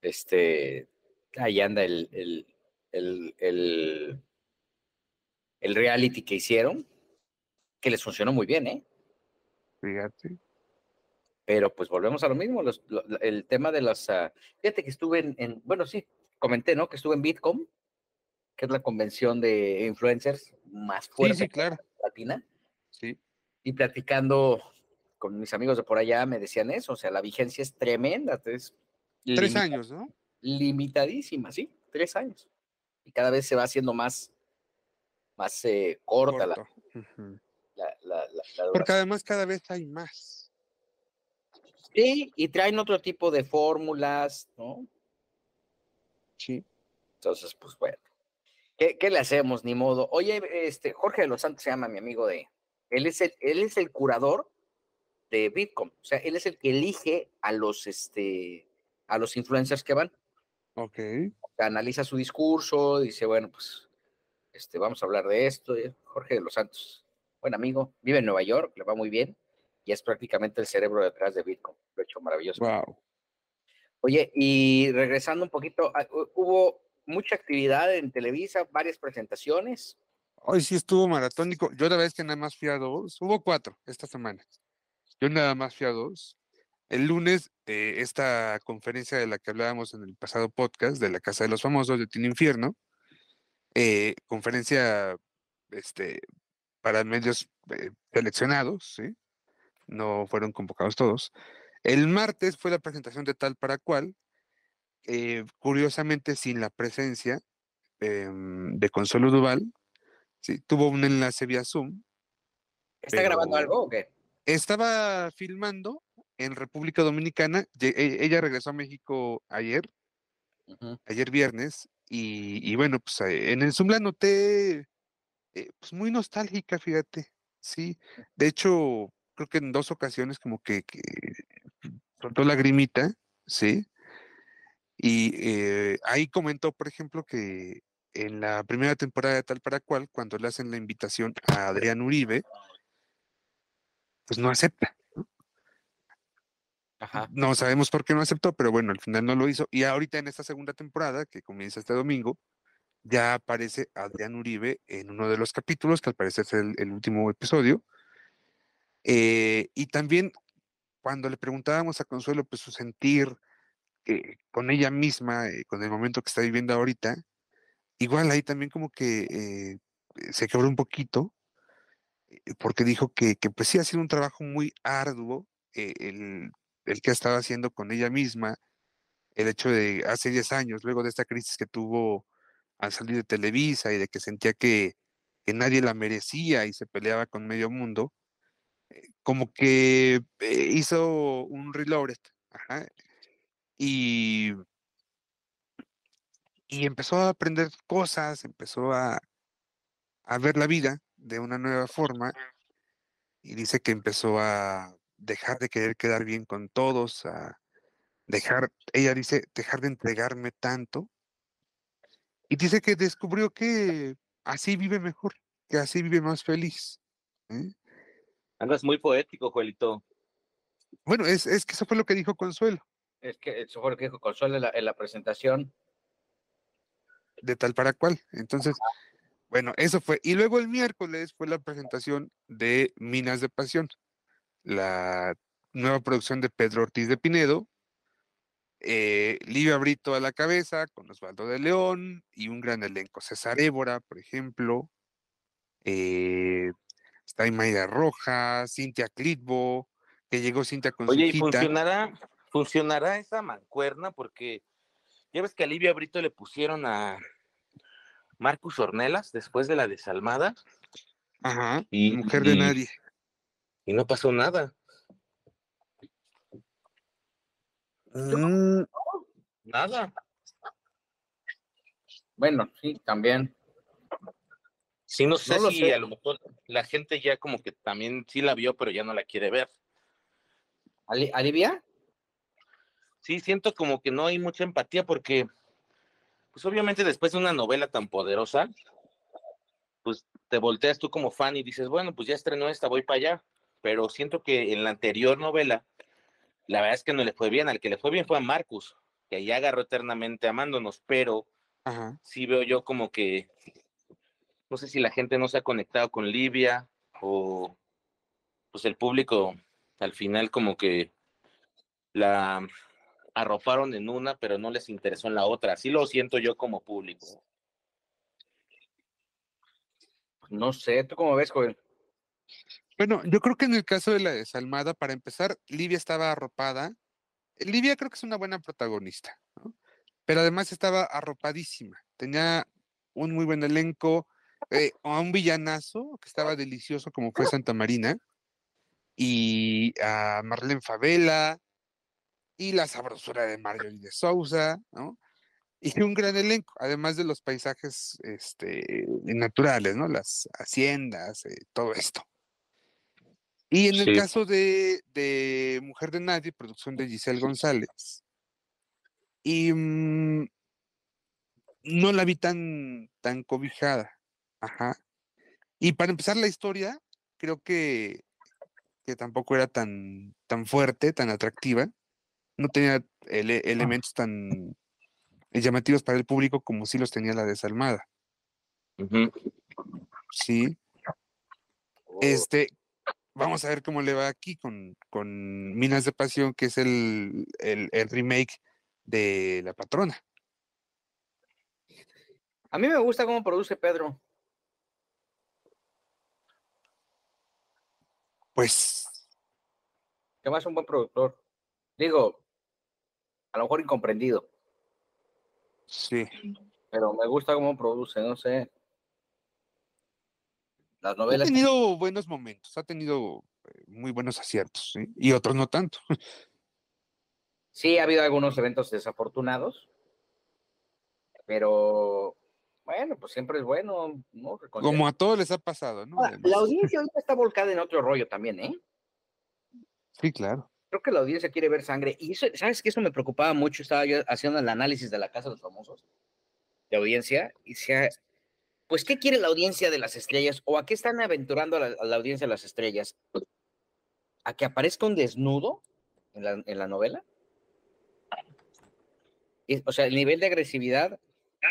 este, ahí anda el, el, el, el, el reality que hicieron, que les funcionó muy bien, ¿eh? Fíjate. Pero pues volvemos a lo mismo, los- lo- lo- el tema de las... ah, fíjate que estuve en, en- bueno, sí, comenté, ¿no? Que estuve en Bitcom, que es la convención de influencers más Sí, fuerte sí, claro. latina, Sí. y platicando con mis amigos de por allá me decían eso, o sea, la vigencia es tremenda, es Tres limita- años, ¿no? limitadísima, sí, tres años. Y cada vez se va haciendo más, más eh, corta la, la, la- la- Porque además cada vez hay más. Sí, y traen otro tipo de fórmulas, ¿no? Sí. Entonces, pues bueno. ¿Qué, qué le hacemos? Ni modo. Oye, este, Jorge de los Santos se llama mi amigo de. Él es el, él es el curador de Bitcom. O sea, él es el que elige a los este a los influencers que van. Ok. Analiza su discurso, dice, bueno, pues este, vamos a hablar de esto. y Jorge de los Santos, buen amigo, vive en Nueva York, le va muy bien, y es prácticamente el cerebro detrás de Bitcoin. Lo ha hecho maravilloso. Wow. Oye, y regresando un poquito, ah, hu- hubo mucha actividad en Televisa, varias presentaciones. Hoy sí estuvo maratónico. Yo la vez que nada más fui a dos. Hubo cuatro esta semana. Yo nada más fui a dos. El lunes, eh, esta conferencia de la que hablábamos en el pasado podcast, de la Casa de los Famosos de Tino Infierno, eh, conferencia este, para medios eh, seleccionados, ¿sí? No fueron convocados todos. El martes fue la presentación de Tal para Cual, eh, curiosamente sin la presencia em, de Consuelo Duval, Sí, tuvo un enlace vía Zoom. ¿Está grabando algo o qué? Estaba filmando en República Dominicana. e- Ella regresó a México ayer, ayer viernes, y, y bueno, pues eh, en el Zoom la noté eh, pues muy nostálgica, fíjate. Sí, de hecho, creo que en dos ocasiones como que, que soltó lagrimita, sí. Y eh, ahí comentó, por ejemplo, que en la primera temporada de Tal para Cual, cuando le hacen la invitación a Adrián Uribe, pues no acepta. Ajá. No sabemos por qué no aceptó, pero bueno, al final no lo hizo. Y ahorita en esta segunda temporada, que comienza este domingo, ya aparece Adrián Uribe en uno de los capítulos, que al parecer es el, el último episodio. Eh, y también cuando le preguntábamos a Consuelo, pues su sentir eh, con ella misma, eh, con el momento que está viviendo ahorita, igual ahí también como que eh, se quebró un poquito, porque dijo que, que pues sí ha sido un trabajo muy arduo el, que ha estado haciendo con ella misma, el hecho de hace 10 años, luego de esta crisis que tuvo al salir de Televisa y de que sentía que, nadie la merecía y se peleaba con medio mundo, como que eh, hizo un reloaded, ajá, y, y empezó a aprender cosas, empezó a, a ver la vida de una nueva forma y dice que empezó a dejar de querer quedar bien con todos, a dejar, ella dice, dejar de entregarme tanto. Y dice que descubrió que así vive mejor, que así vive más feliz. ¿eh? Andas muy poético, Joelito. Bueno, es, es que eso fue lo que dijo Consuelo, Es que eso fue lo que dijo Consuelo en la, en la presentación. de tal para cual. Entonces, bueno, eso fue. Y luego el miércoles fue la presentación de Minas de Pasión, la nueva producción de Pedro Ortiz de Pinedo, eh, Livia Brito a la cabeza, con Osvaldo de León y un gran elenco. César Évora, por ejemplo. Eh, está Mayra Rojas, Cintia Clitbo, que llegó Cintia con Oye, su ¿y hijita. funcionará, funcionará esa mancuerna? Porque ya ves que a Livia Brito le pusieron a Marcus Ornelas después de la desalmada Ajá, y, mujer de y- nadie. y no pasó nada. Mm, Nada. Bueno, sí, también. Sí, no sé No si sé. a lo mejor la gente ya como que también sí la vio, pero ya no la quiere ver. Ali- ¿Alivia? Sí, siento como que no hay mucha empatía porque, pues obviamente después de una novela tan poderosa, pues te volteas tú como fan y dices, bueno, pues ya estrenó esta, voy para allá. Pero siento que en la anterior novela, la verdad es que no le fue bien. Al que le fue bien fue a Marcus, que ya agarró eternamente amándonos, pero Ajá. sí veo yo como que, no sé si la gente no se ha conectado con Livia o pues el público al final como que la arroparon en una, pero no les interesó en la otra. Así lo siento yo como público. No sé, ¿tú cómo ves, Joel? Bueno, yo creo que en el caso de la desalmada, para empezar, Livia estaba arropada. Livia creo que es una buena protagonista, ¿no? Pero además estaba arropadísima. Tenía un muy buen elenco, eh, a un villanazo que estaba delicioso como fue Santa Marina, y a Marlene Favela, y la sabrosura de Marjorie de Sousa, ¿no? Y un gran elenco, además de los paisajes este, naturales, ¿no? Las haciendas, eh, todo esto. Y en el caso de, de Mujer de Nadie, producción de Giselle González, y mm, no la vi tan, tan cobijada. Ajá. Y para empezar la historia, creo que, que tampoco era tan, tan fuerte, tan atractiva. No tenía ele- elementos tan llamativos para el público como sí los tenía la desalmada. Ujú. Sí. Oh, Este, vamos a ver cómo le va aquí con, con Minas de Pasión, que es el, el, el remake de La Patrona. A mí me gusta cómo produce Pedro. Pues, Que más un buen productor. Digo, a lo mejor incomprendido, sí. pero me gusta cómo produce, no sé. Las Ha novelas. tenido buenos momentos, ha tenido eh, muy buenos aciertos, ¿sí? y otros no tanto. Sí, ha habido algunos eventos desafortunados, pero bueno, pues siempre es bueno, ¿no? Como a todos les ha pasado, ¿no? Ahora, la audiencia ahorita está volcada en otro rollo también, ¿eh? Sí, claro. Creo que la audiencia quiere ver sangre. Y eso, ¿sabes qué? Eso me preocupaba mucho. Estaba yo haciendo el análisis de la Casa de los Famosos, de audiencia, y decía, pues, ¿qué quiere la audiencia de las estrellas? ¿O a qué están aventurando a la, a la audiencia de las estrellas? ¿A que aparezca un desnudo en la, en la novela? Y, o sea, el nivel de agresividad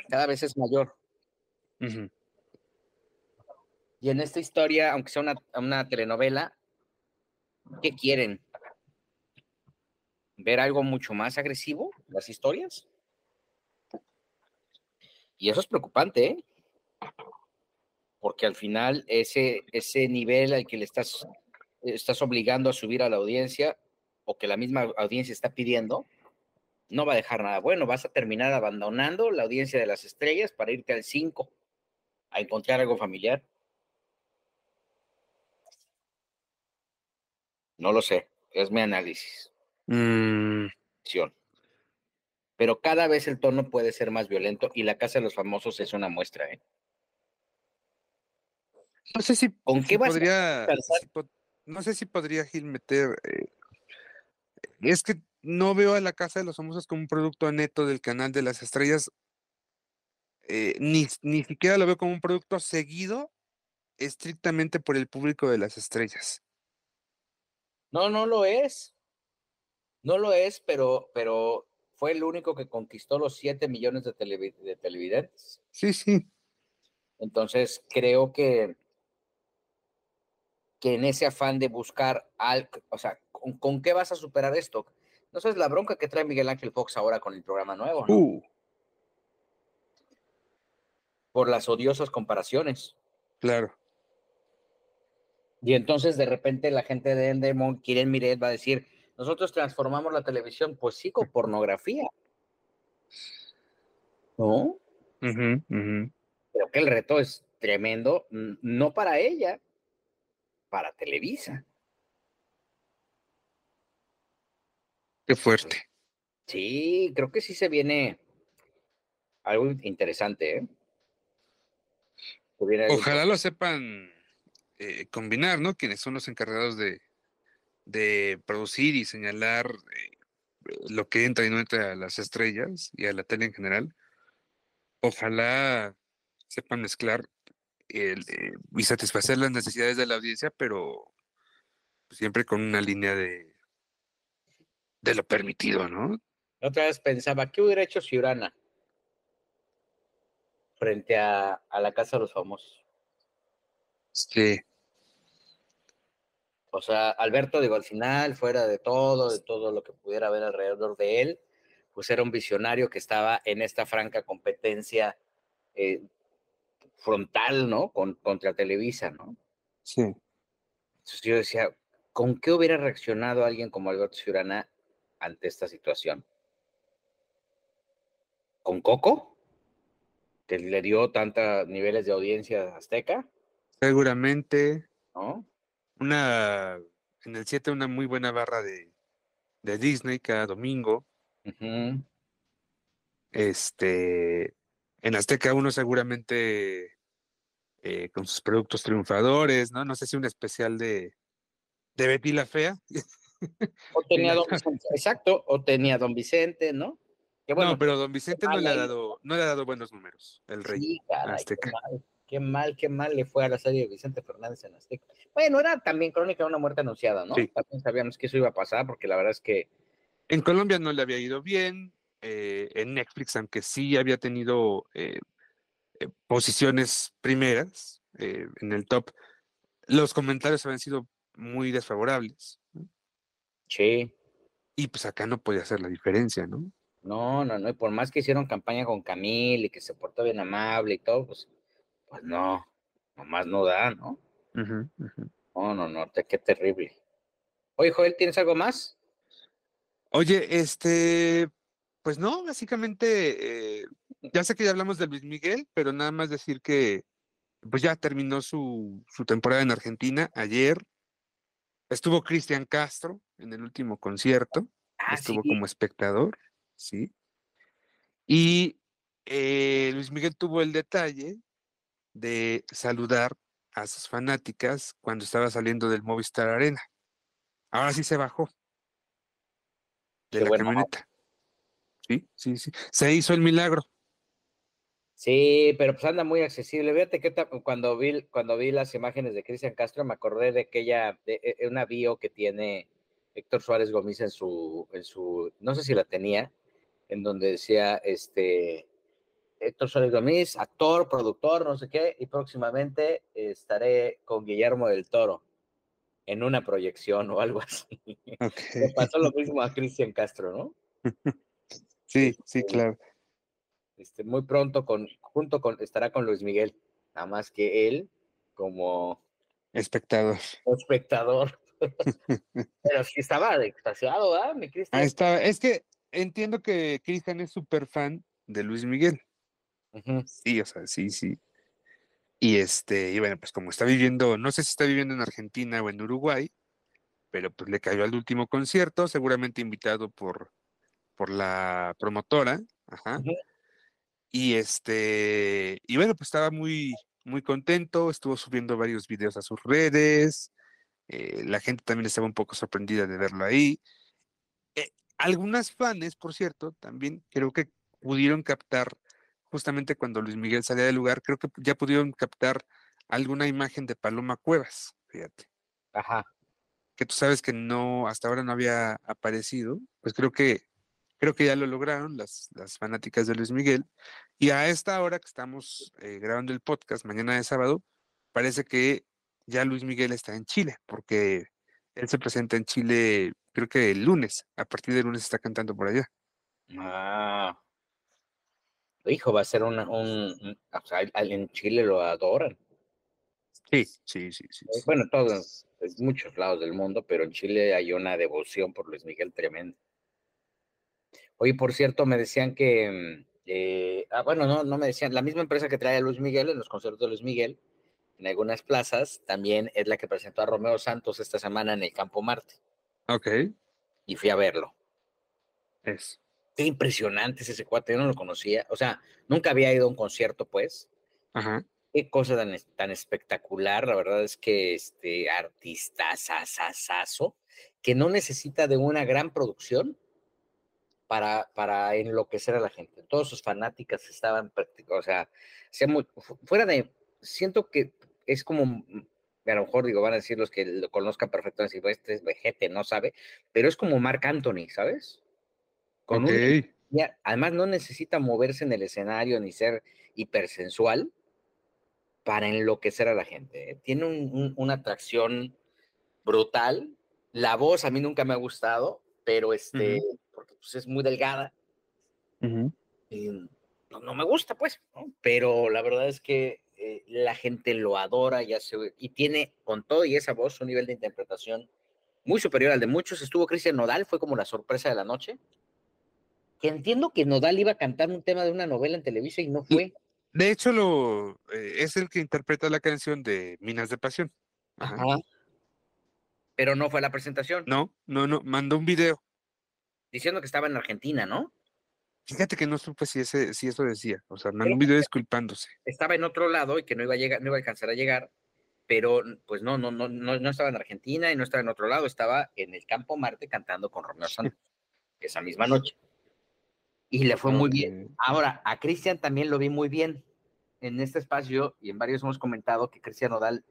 cada vez es mayor. Y en esta historia, aunque sea una, una telenovela, ¿qué quieren? ¿Ver algo mucho más agresivo? ¿Las historias? Y eso es preocupante, ¿eh? Porque al final ese, ese nivel al que le estás, estás obligando a subir a la audiencia o que la misma audiencia está pidiendo, no va a dejar nada bueno. Vas a terminar abandonando la audiencia de las estrellas para irte al 5 a encontrar algo familiar. No lo sé, es mi análisis. Mm. Pero cada vez el tono puede ser más violento y la Casa de los Famosos es una muestra. ¿eh? no sé si, ¿Con si qué vas a podría, calzar? si po- no sé si podría Gil meter, eh, es que no veo a la Casa de los Famosos como un producto neto del canal de las estrellas, eh, ni, ni siquiera lo veo como un producto seguido estrictamente por el público de las estrellas. No, no lo es. No lo es, pero, pero fue el único que conquistó los 7 millones de, televi- de televidentes. Sí, sí. Entonces, creo que, que en ese afán de buscar, al, o sea, ¿con, con qué vas a superar esto? No sabes la bronca que trae Miguel Ángel Fox ahora con el programa nuevo, ¿no? Uh, Por las odiosas comparaciones. claro. Y entonces de repente la gente de Endemol, Kiren Miret, va a decir, nosotros transformamos la televisión, pues sí, con pornografía. ¿No? Ujú. Creo que el reto es tremendo, no para ella, para Televisa. Qué fuerte. Sí, creo que sí se viene algo interesante, ¿eh? Ojalá lo sepan eh, combinar, ¿no? Quienes son los encargados de, de producir y señalar eh, lo que entra y no entra a las estrellas y a la tele en general. Ojalá sepan mezclar el, eh, y satisfacer las necesidades de la audiencia, pero siempre con una línea de, de lo permitido, ¿no? Otra vez pensaba, ¿qué hubiera hecho Ciurana frente a, a la Casa de los Famosos? Sí, O sea, Alberto, digo, al final, fuera de todo, de todo lo que pudiera haber alrededor de él, pues era un visionario que estaba en esta franca competencia eh, frontal, ¿no? Con, contra Televisa, ¿no? sí. Entonces yo decía, ¿con qué hubiera reaccionado alguien como Alberto Ciurana ante esta situación? ¿Con Coco? Que le dio tantos niveles de audiencia Azteca, Seguramente ¿no? una en el 7 una muy buena barra de, de Disney cada domingo. Este, en Azteca uno seguramente eh, con sus productos triunfadores, ¿no? No sé si un especial de, de Betty la Fea. O tenía Don Vicente, exacto, o tenía Don Vicente, ¿no? Que bueno, no, pero Don Vicente no le ha dado, no le ha dado buenos números, el rey. sí, caray, qué Azteca. mal, qué mal, qué mal le fue a la serie de Vicente Fernández en Azteca. Bueno, era también crónica de una muerte anunciada, ¿no? Sí. También sabíamos que eso iba a pasar, porque la verdad es que En Colombia no le había ido bien. eh, en Netflix, aunque sí había tenido eh, eh, posiciones primeras en el top, los comentarios habían sido muy desfavorables. sí, Y pues acá no podía hacer la diferencia, ¿no? No, no, no, y por más que hicieron campaña con Camil y que se portó bien amable y todo, pues, pues no, nomás no da, ¿no? Ujú. No, no, no, te- qué terrible. Oye, Joel, ¿tienes algo más? Oye, este, pues no, básicamente, eh, ya sé que ya hablamos de Luis Miguel, pero nada más decir que pues ya terminó su, su temporada en Argentina ayer. Estuvo Cristian Castro en el último concierto. Ah, estuvo sí, como espectador, ¿sí? Y eh, Luis Miguel tuvo el detalle de saludar a sus fanáticas cuando estaba saliendo del Movistar Arena. Ahora sí se bajó de Qué la camioneta. Sí, sí, sí. Se hizo el milagro. Sí, pero pues anda muy accesible. Fíjate que cuando vi, cuando vi las imágenes de Cristian Castro, me acordé de aquella, de, e- e- una bio que tiene Héctor Suárez Gómez en su, en su, no sé si la tenía, en donde decía, este, Héctor Suárez Gómez, actor, productor, no sé qué, y próximamente estaré con Guillermo del Toro en una proyección o algo así. Le pasó lo mismo a Cristian Castro, ¿no? Sí, sí, claro. Este, muy pronto con, junto con, estará con Luis Miguel, nada más que él como Espectador. espectador. Pero sí estaba extasiado, ¿verdad, mi Cristian? está. Es que entiendo que Cristian es súper fan de Luis Miguel. Sí, o sea, sí, sí. Y este, y bueno, pues como está viviendo, no sé si está viviendo en Argentina o en Uruguay, pero pues le cayó al último concierto, seguramente invitado por, por la promotora, ajá. Y este, y bueno, pues estaba muy, muy contento, estuvo subiendo varios videos a sus redes, eh, la gente también estaba un poco sorprendida de verlo ahí. Eh, algunas fans, por cierto, también creo que pudieron captar, justamente cuando Luis Miguel salía del lugar, creo que ya pudieron captar alguna imagen de Paloma Cuevas, fíjate, Ajá. que tú sabes que no, hasta ahora no había aparecido, pues creo que, creo que ya lo lograron las, las fanáticas de Luis Miguel. Y a esta hora que estamos eh, grabando el podcast, mañana de sábado, parece que ya Luis Miguel está en Chile, porque él se presenta en Chile creo que el lunes, a partir del lunes está cantando por allá. Ah. Hijo, va a ser una, un, o sea, en Chile lo adoran. Sí, sí, sí, sí. Bueno, todos, en muchos lados del mundo, pero en Chile hay una devoción por Luis Miguel tremenda. Oye, por cierto, me decían que, mm, eh, ah, bueno, no, no me decían, la misma empresa que trae a Luis Miguel en los conciertos de Luis Miguel, en algunas plazas, también es la que presentó a Romeo Santos esta semana en el Campo Marte. Ok. Y fui a verlo. Es. Qué impresionante es ese cuate, yo no lo conocía. O sea, nunca había ido a un concierto, pues. Ajá. Qué cosa tan, tan espectacular. La verdad es que este artista sasasazo, que no necesita de una gran producción para, para enloquecer a la gente. Todos sus fanáticas estaban, o sea, sea muy, fuera de, siento que es como, a lo mejor digo, van a decir los que lo conozcan perfectamente, pues este es vejete, no sabe, pero es como Marc Anthony, ¿sabes? Con además no necesita moverse en el escenario ni ser hipersensual para enloquecer a la gente. ¿eh? Tiene una atracción brutal. La voz a mí nunca me ha gustado, pero este, porque pues, es muy delgada. no, me gusta, pues, pero la verdad es que eh, la gente lo adora ya se, y tiene con todo y esa voz un nivel de interpretación muy superior al de muchos. Estuvo Cristian Nodal, fue como la sorpresa de la noche que entiendo que Nodal iba a cantar un tema de una novela en Televisa y no fue. De hecho, lo, eh, es el que interpreta la canción de Minas de Pasión. Ajá. Pero no fue la presentación. No, no, no, mandó un video. Diciendo que estaba en Argentina, ¿no? Fíjate que no supe si, ese, si eso decía. O sea, mandó un video disculpándose. Estaba en otro lado y que no iba a llegar, no iba a alcanzar a llegar, pero pues no, no, no, no, no estaba en Argentina y no estaba en otro lado, estaba en el Campo Marte cantando con Romeo Santos esa misma noche y le fue muy bien. Ahora, a Cristian también lo vi muy bien en este espacio y en varios hemos comentado que Cristian Odal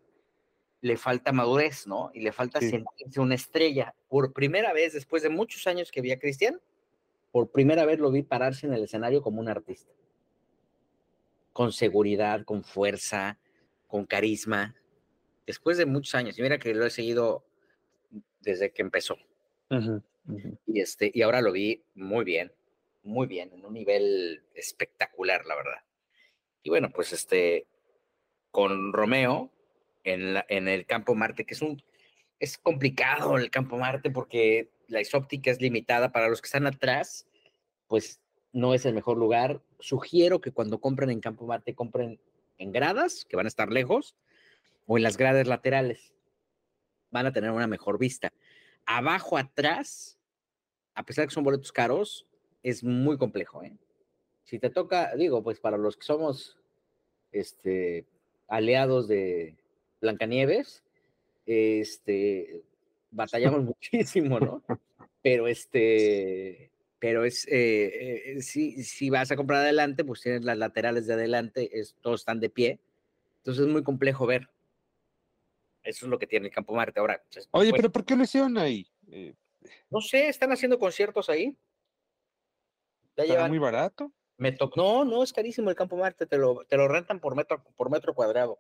le falta madurez, ¿no? Y le falta sentirse una estrella. Por primera vez, después de muchos años que vi a Cristian, por primera vez lo vi pararse en el escenario como un artista. Con seguridad, con fuerza, con carisma. Después de muchos años. Y mira que lo he seguido desde que empezó. Y, este, y ahora lo vi muy bien muy bien, en un nivel espectacular, la verdad. Y bueno, pues este, con Romeo en, la, en el campo Marte, que es un, es complicado el campo Marte porque la isóptica es limitada para los que están atrás, pues no es el mejor lugar. Sugiero que cuando compren en campo Marte, compren en gradas, que van a estar lejos, o en las gradas laterales. Van a tener una mejor vista. Abajo, atrás, a pesar de que son boletos caros, es muy complejo, ¿eh? Si te toca, digo, pues para los que somos este, aliados de Blancanieves, este, batallamos muchísimo, ¿no? Pero este, pero es, eh, eh, si, si vas a comprar adelante, pues tienes las laterales de adelante, es, todos están de pie, entonces es muy complejo ver. Eso es lo que tiene el Campo Marte ahora. Pues, Oye, pero ¿por qué lo hicieron ahí? Eh, no sé, están haciendo conciertos ahí. Ya muy barato? Me no, no, es carísimo el Campo Marte, te lo, te lo rentan por metro, por metro cuadrado.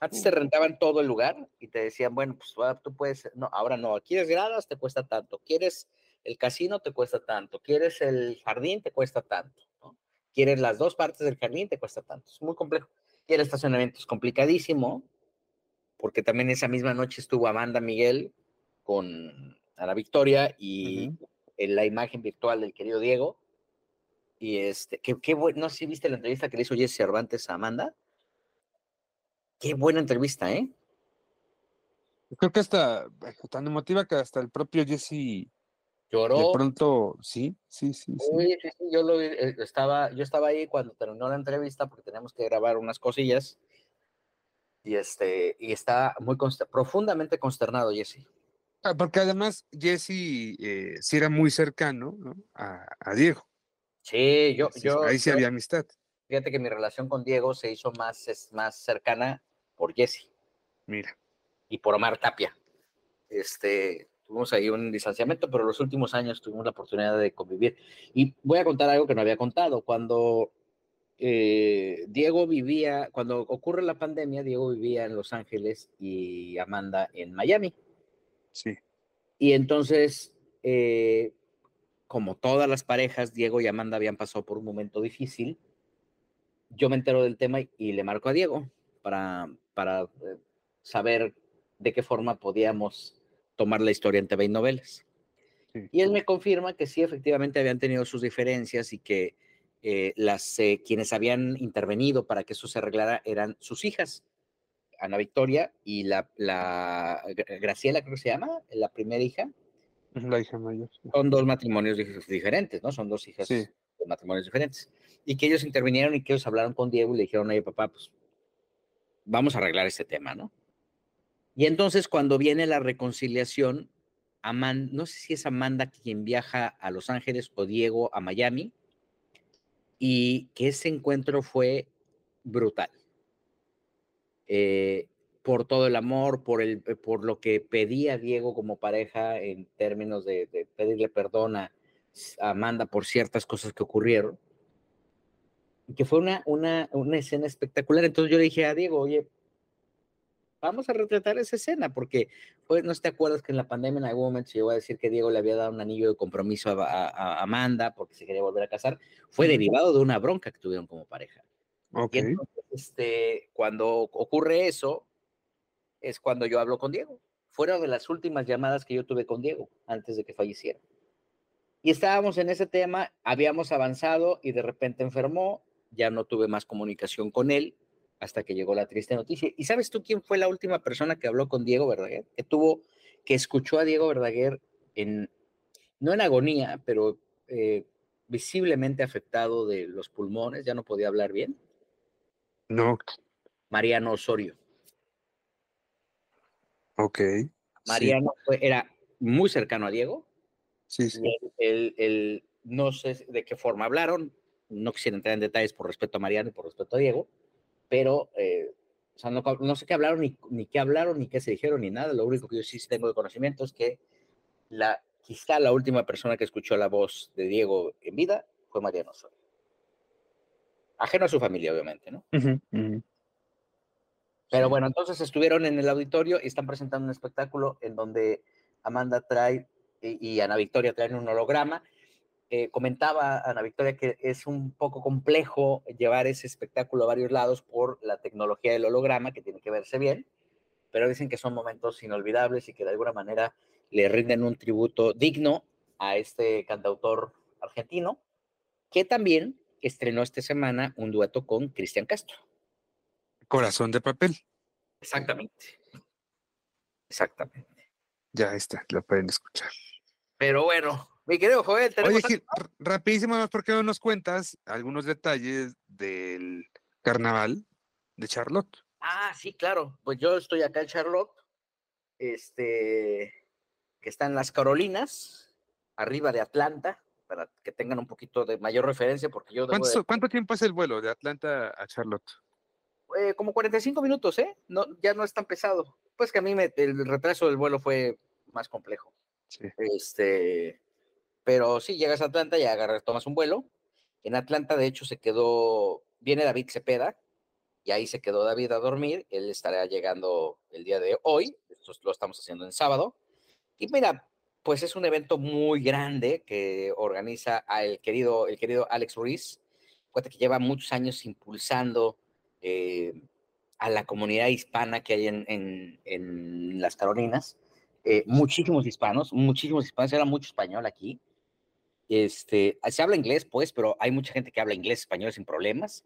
Antes te rentaban todo el lugar y te decían, bueno, pues tú puedes, no, ahora no, quieres gradas, te cuesta tanto, quieres el casino, te cuesta tanto, quieres el jardín, te cuesta tanto, ¿no? quieres las dos partes del jardín, te cuesta tanto, es muy complejo. Y el estacionamiento es complicadísimo, porque también esa misma noche estuvo Amanda Miguel con Ana Victoria y en la imagen virtual del querido Diego, y este, qué bueno, no sé si viste la entrevista que le hizo Jesse Cervantes a Amanda. Qué buena entrevista, ¿eh? Creo que hasta tan emotiva que hasta el propio Jesse lloró. De pronto, sí, sí, sí. sí. sí, sí yo lo eh, estaba, yo estaba ahí cuando terminó la entrevista porque tenemos que grabar unas cosillas y este y está muy profundamente consternado Jesse. Ah, porque además Jesse eh, sí era muy cercano a, a Diego. Sí, yo, yo. Ahí sí había amistad. Fíjate que mi relación con Diego se hizo más, es, más cercana por Jesse. Mira. Y por Omar Tapia. Este, tuvimos ahí un distanciamiento, pero los últimos años tuvimos la oportunidad de convivir. Y voy a contar algo que no había contado. Cuando eh, Diego vivía, cuando ocurre la pandemia, Diego vivía en Los Ángeles y Amanda en Miami. Sí. Y entonces eh, como todas las parejas, Diego y Amanda habían pasado por un momento difícil. Yo me entero del tema y le marco a Diego para, para eh, saber de qué forma podíamos tomar la historia en TV y novelas. Y él me confirma que sí, efectivamente habían tenido sus diferencias y que eh, las eh, quienes habían intervenido para que eso se arreglara eran sus hijas, Ana Victoria y la, la Graciela, creo que se llama, la primera hija. La hija mayor. Son dos matrimonios diferentes, ¿no? Son dos hijas de matrimonios diferentes. Y que ellos intervinieron y que ellos hablaron con Diego y le dijeron, oye, papá, pues vamos a arreglar este tema, ¿no? Y entonces cuando viene la reconciliación, Amanda, no sé si es Amanda quien viaja a Los Ángeles o Diego a Miami, y que ese encuentro fue brutal. Eh, por todo el amor, por, el, eh, por lo que pedía Diego como pareja en términos de, pedirle perdón a, Amanda por ciertas cosas que ocurrieron. Que fue una, una, una escena espectacular. Entonces yo le dije a Diego, oye, vamos a retratar esa escena, porque pues, no te acuerdas que en la pandemia en algún momento se llegó a decir que Diego le había dado un anillo de compromiso a, Amanda porque se quería volver a casar, fue derivado de una bronca que tuvieron como pareja. Okay. entonces, este, cuando ocurre eso, es cuando yo hablo con Diego. Fueron de las últimas llamadas que yo tuve con Diego antes de que falleciera. Y estábamos en ese tema, habíamos avanzado y de repente enfermó, ya no tuve más comunicación con él, hasta que llegó la triste noticia. ¿Y sabes tú quién fue la última persona que habló con Diego Verdaguer? Que tuvo, que escuchó a Diego Verdaguer en, no en agonía, pero eh, visiblemente afectado de los pulmones, ya no podía hablar bien. No. Mariano Osorio. Ok. Mariano era muy cercano a Diego. Sí, sí. Él, no sé de qué forma hablaron, no quisiera entrar en detalles por respeto a Mariano y por respeto a Diego, pero eh, o sea, no, sé qué hablaron, ni, ni, qué hablaron, ni qué se dijeron, ni nada. Lo único que yo sí tengo de conocimiento es que la, quizá la última persona que escuchó la voz de Diego en vida fue Mariano Osorio. Ajeno a su familia, obviamente, ¿no? Pero bueno, entonces estuvieron en el auditorio y están presentando un espectáculo en donde Amanda trae y, y Ana Victoria traen un holograma eh, comentaba Ana Victoria que es un poco complejo llevar ese espectáculo a varios lados por la tecnología del holograma, que tiene que verse bien, pero dicen que son momentos inolvidables y que de alguna manera le rinden un tributo digno a este cantautor argentino, que también estrenó esta semana un dueto con Cristian Castro. Corazón de papel. Exactamente. Exactamente. Ya está, lo pueden escuchar. Pero bueno, mi querido Joel, tenemos. Oye, rapidísimo, más porque no nos cuentas algunos detalles del carnaval de Charlotte. Ah, sí, claro. Pues yo estoy acá en Charlotte, este, que está en las Carolinas, arriba de Atlanta, para que tengan un poquito de mayor referencia, porque yo. ¿Cuánto tiempo es el vuelo de Atlanta a Charlotte? Eh, como 45 minutos, ¿eh? No, ya no es tan pesado. Pues que a mí me, el retraso del vuelo fue más complejo. Sí. Este, pero sí, llegas a Atlanta y agarras, tomas un vuelo. En Atlanta, de hecho, se quedó, viene David Cepeda, y ahí se quedó David a dormir. Él estará llegando el día de hoy, esto lo estamos haciendo en sábado. Y mira, pues es un evento muy grande que organiza el querido, el querido Alex Ruiz, cuenta que lleva muchos años impulsando eh, a la comunidad hispana que hay en, en, en las Carolinas. Eh, muchísimos hispanos, muchísimos hispanos, era mucho español aquí. Este, se habla inglés, pues, pero hay mucha gente que habla inglés, español sin problemas.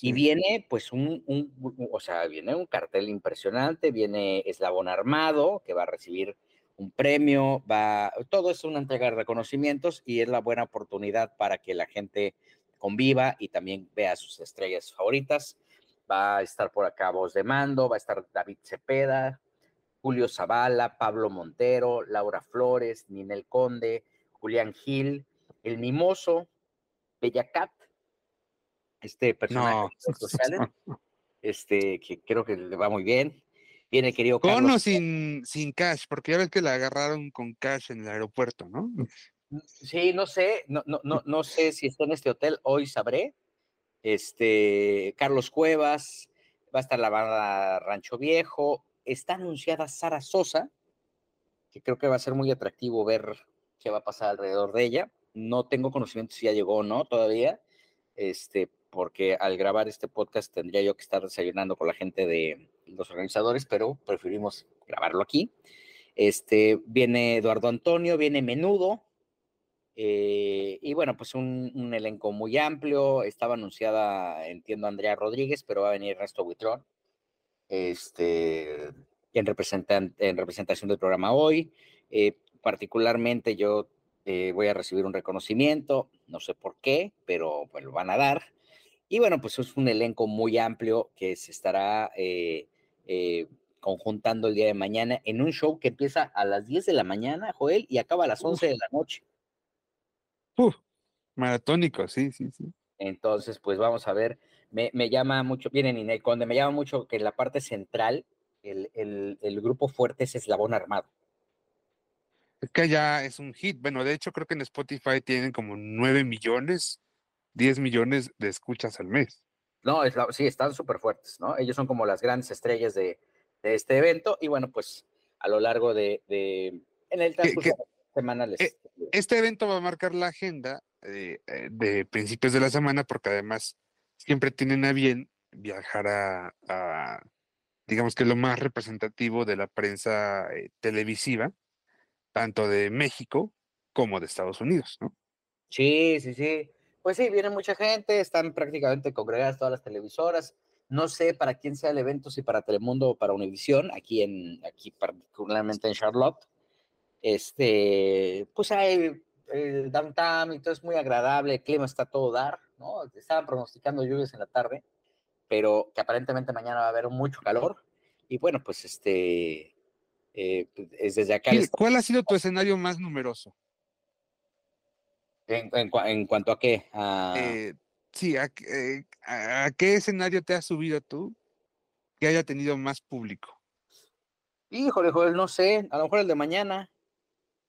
Y viene, pues, un, un, o sea, viene un cartel impresionante, viene Eslabón Armado, que va a recibir un premio, va, todo es una entrega de reconocimientos y es la buena oportunidad para que la gente conviva y también vea sus estrellas favoritas. Va a estar por acá Voz de Mando, va a estar David Cepeda, Julio Zavala, Pablo Montero, Laura Flores, Ninel Conde, Julián Gil, el mimoso, Bellacat, este personaje este, que creo que le va muy bien. Viene querido Con o sin, sin cash, porque ya ves que la agarraron con cash en el aeropuerto, ¿no? Sí, no sé, no, no, no, no sé si está en este hotel, hoy sabré. Este, Carlos Cuevas, va a estar la banda Rancho Viejo, está anunciada Sara Sosa, que creo que va a ser muy atractivo ver qué va a pasar alrededor de ella. No tengo conocimiento si ya llegó o no todavía, este, porque al grabar este podcast tendría yo que estar desayunando con la gente de los organizadores, pero preferimos grabarlo aquí. Este, viene Eduardo Antonio, viene Menudo, eh, y bueno, pues un, elenco muy amplio. Estaba anunciada, entiendo, Andrea Rodríguez, pero va a venir Ernesto Buitrón, este, en, representan, en representación del programa hoy. Eh, particularmente yo eh, voy a recibir un reconocimiento, no sé por qué, pero pues lo van a dar. Y bueno, pues es un elenco muy amplio que se estará eh, eh, conjuntando el día de mañana en un show que empieza a las 10 de la mañana, Joel, y acaba a las 11 de la noche. Uf, maratónico, sí, sí, sí. Entonces, pues vamos a ver, me, me llama mucho, vienen Inel Conde, me llama mucho que en la parte central el, el, el grupo fuerte es Eslabón Armado. Es que ya es un hit. Bueno, de hecho, creo que en Spotify tienen como 9 millones, 10 millones de escuchas al mes. No, es la, sí, están súper fuertes, ¿no? Ellos son como las grandes estrellas de, de, este evento y bueno, pues a lo largo de, de en el transcurso semanales. Eh, este evento va a marcar la agenda eh, de principios de la semana porque además siempre tienen a bien viajar a, a digamos que lo más representativo de la prensa eh, televisiva tanto de México como de Estados Unidos, ¿no? Sí, sí, sí. Pues sí, viene mucha gente, están prácticamente congregadas todas las televisoras. No sé para quién sea el evento, si para Telemundo o para Univisión, aquí en, aquí particularmente en Charlotte. Este, pues hay el downtown y todo es muy agradable, el clima está todo dar, ¿no? Estaban pronosticando lluvias en la tarde, pero que aparentemente mañana va a haber mucho calor. Y bueno, pues este, eh, es desde acá. ¿Cuál ha sido tu escenario más numeroso? ¿En, en, en cuanto a qué? A... Eh, sí, a, eh, a, qué escenario te has subido tú que haya tenido más público? Híjole, no sé, a lo mejor el de mañana.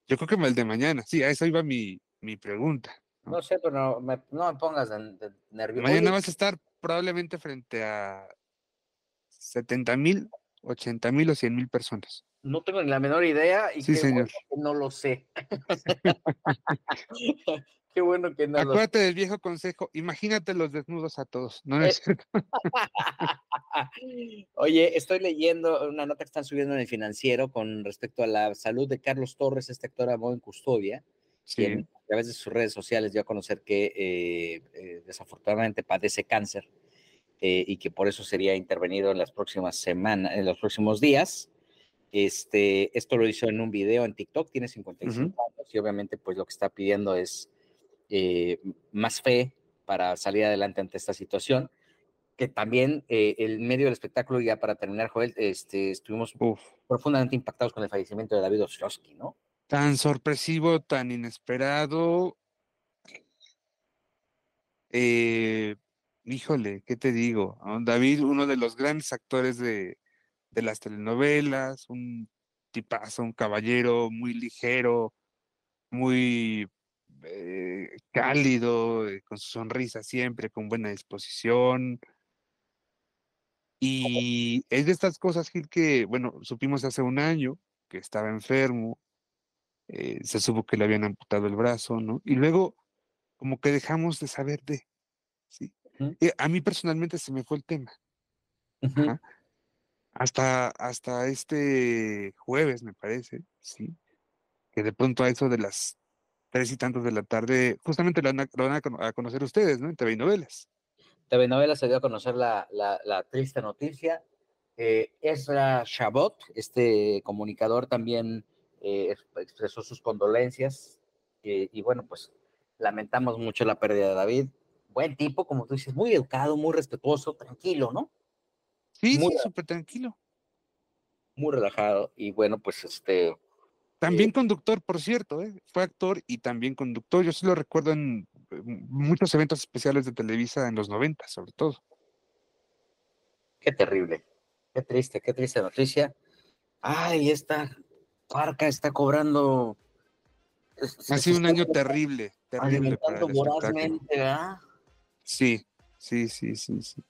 Yo creo que el de mañana, sí, a eso iba mi, mi pregunta. ¿no? no, sé, pero no me, no me pongas de, de nervioso. Mañana vas a estar probablemente frente a 70 mil, 80 mil o 100 mil personas. No tengo ni la menor idea y sí, qué señor. Bueno no lo sé. qué bueno que no Acuérdate lo sé. del viejo consejo, imagínate los desnudos a todos, ¿no es cierto? Oye, estoy leyendo una nota que están subiendo en el financiero con respecto a la salud de Carlos Torres, este actor amado en custodia, Sí. quien a través de sus redes sociales dio a conocer que eh, eh, desafortunadamente padece cáncer eh, y que por eso sería intervenido en las próximas semanas, en los próximos días. Este, esto lo hizo en un video en TikTok, tiene 55 uh -huh. años y obviamente pues lo que está pidiendo es eh, más fe para salir adelante ante esta situación. Que también eh, el medio del espectáculo, ya para terminar, Joel, este, estuvimos Uf. profundamente impactados con el fallecimiento de David Ostrowski, ¿no? Tan sorpresivo, tan inesperado. Eh, híjole, ¿qué te digo? David, uno de los grandes actores de, de las telenovelas, un tipazo, un caballero muy ligero, muy eh, cálido, eh, con su sonrisa siempre, con buena disposición. Y es de estas cosas, Gil, que, bueno, supimos hace un año que estaba enfermo, eh, se supo que le habían amputado el brazo, ¿no? Y luego, como que dejamos de saber de, ¿sí? A mí personalmente se me fue el tema. Uh -huh. Hasta, hasta este jueves, me parece, sí, que de pronto a eso de las tres y tantos de la tarde, justamente lo van a, conocer ustedes, ¿no? En TV Novelas. TV Novelas se dio a conocer la, la, triste noticia. Eh, Ezra Chabot, este comunicador, también eh, expresó sus condolencias. Eh, y bueno, pues lamentamos mucho la pérdida de David. Buen tipo, como tú dices, muy educado, muy respetuoso, tranquilo, ¿no? Sí, muy, sí, súper tranquilo. Muy relajado. Y bueno, pues este. También eh, conductor, por cierto, ¿eh? fue actor y también conductor. Yo sí lo recuerdo en muchos eventos especiales de Televisa en los 90, sobre todo. Qué terrible, qué triste, qué triste noticia. Ay, esta parca está cobrando. Ha sido un año terrible, terrible para el vorazmente, ¿verdad? Sí, sí, sí, sí, sí.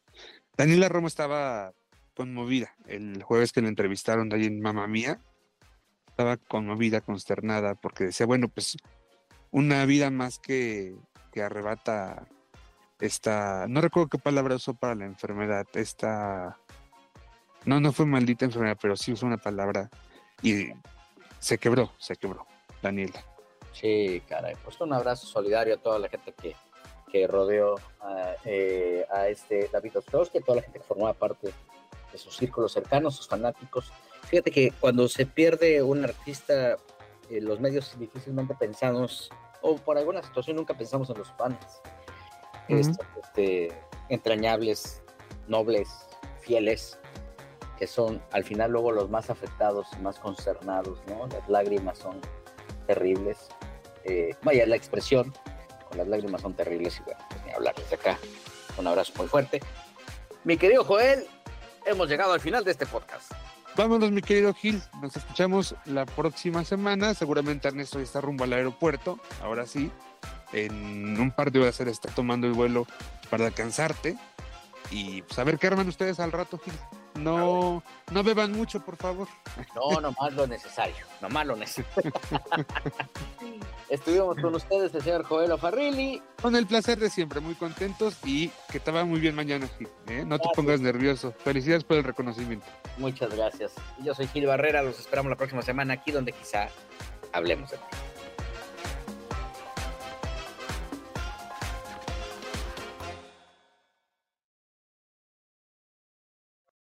Daniela Romo estaba conmovida el jueves que la entrevistaron de ahí en Mamá Mía. estaba conmovida, consternada, porque decía, bueno, pues una vida más que, que arrebata esta, no recuerdo qué palabra usó para la enfermedad, esta, no, no fue maldita enfermedad, pero sí usó una palabra y se quebró, se quebró, Daniela. Sí, caray, pues un abrazo solidario a toda la gente que, que rodeó a, eh, a este David Ostrowski, toda la gente que formaba parte de sus círculos cercanos, sus fanáticos. Fíjate que cuando se pierde un artista, eh, los medios difícilmente pensamos, o por alguna situación nunca pensamos en los fans. Estos, este, entrañables, nobles, fieles, que son al final luego los más afectados y más concernados, ¿no? Las lágrimas son terribles. Eh, vaya, la expresión las lágrimas son terribles y bueno, pues ni hablar desde acá. Un abrazo muy fuerte. Mi querido Joel, hemos llegado al final de este podcast. Vámonos, mi querido Gil. Nos escuchamos la próxima semana. Seguramente Ernesto ya está rumbo al aeropuerto. Ahora sí. En un par de horas él está tomando el vuelo para alcanzarte. Y pues a ver qué arman ustedes al rato, Gil. No, no beban mucho, por favor. No, nomás lo necesario. Nomás lo necesario. Estuvimos con ustedes, el señor Joel Farrilli. Con el placer de siempre, muy contentos y que te va muy bien mañana, Gil. ¿eh? No te pongas nervioso. Felicidades por el reconocimiento. Muchas gracias. Yo soy Gil Barrera, los esperamos la próxima semana aquí donde quizá hablemos de ti.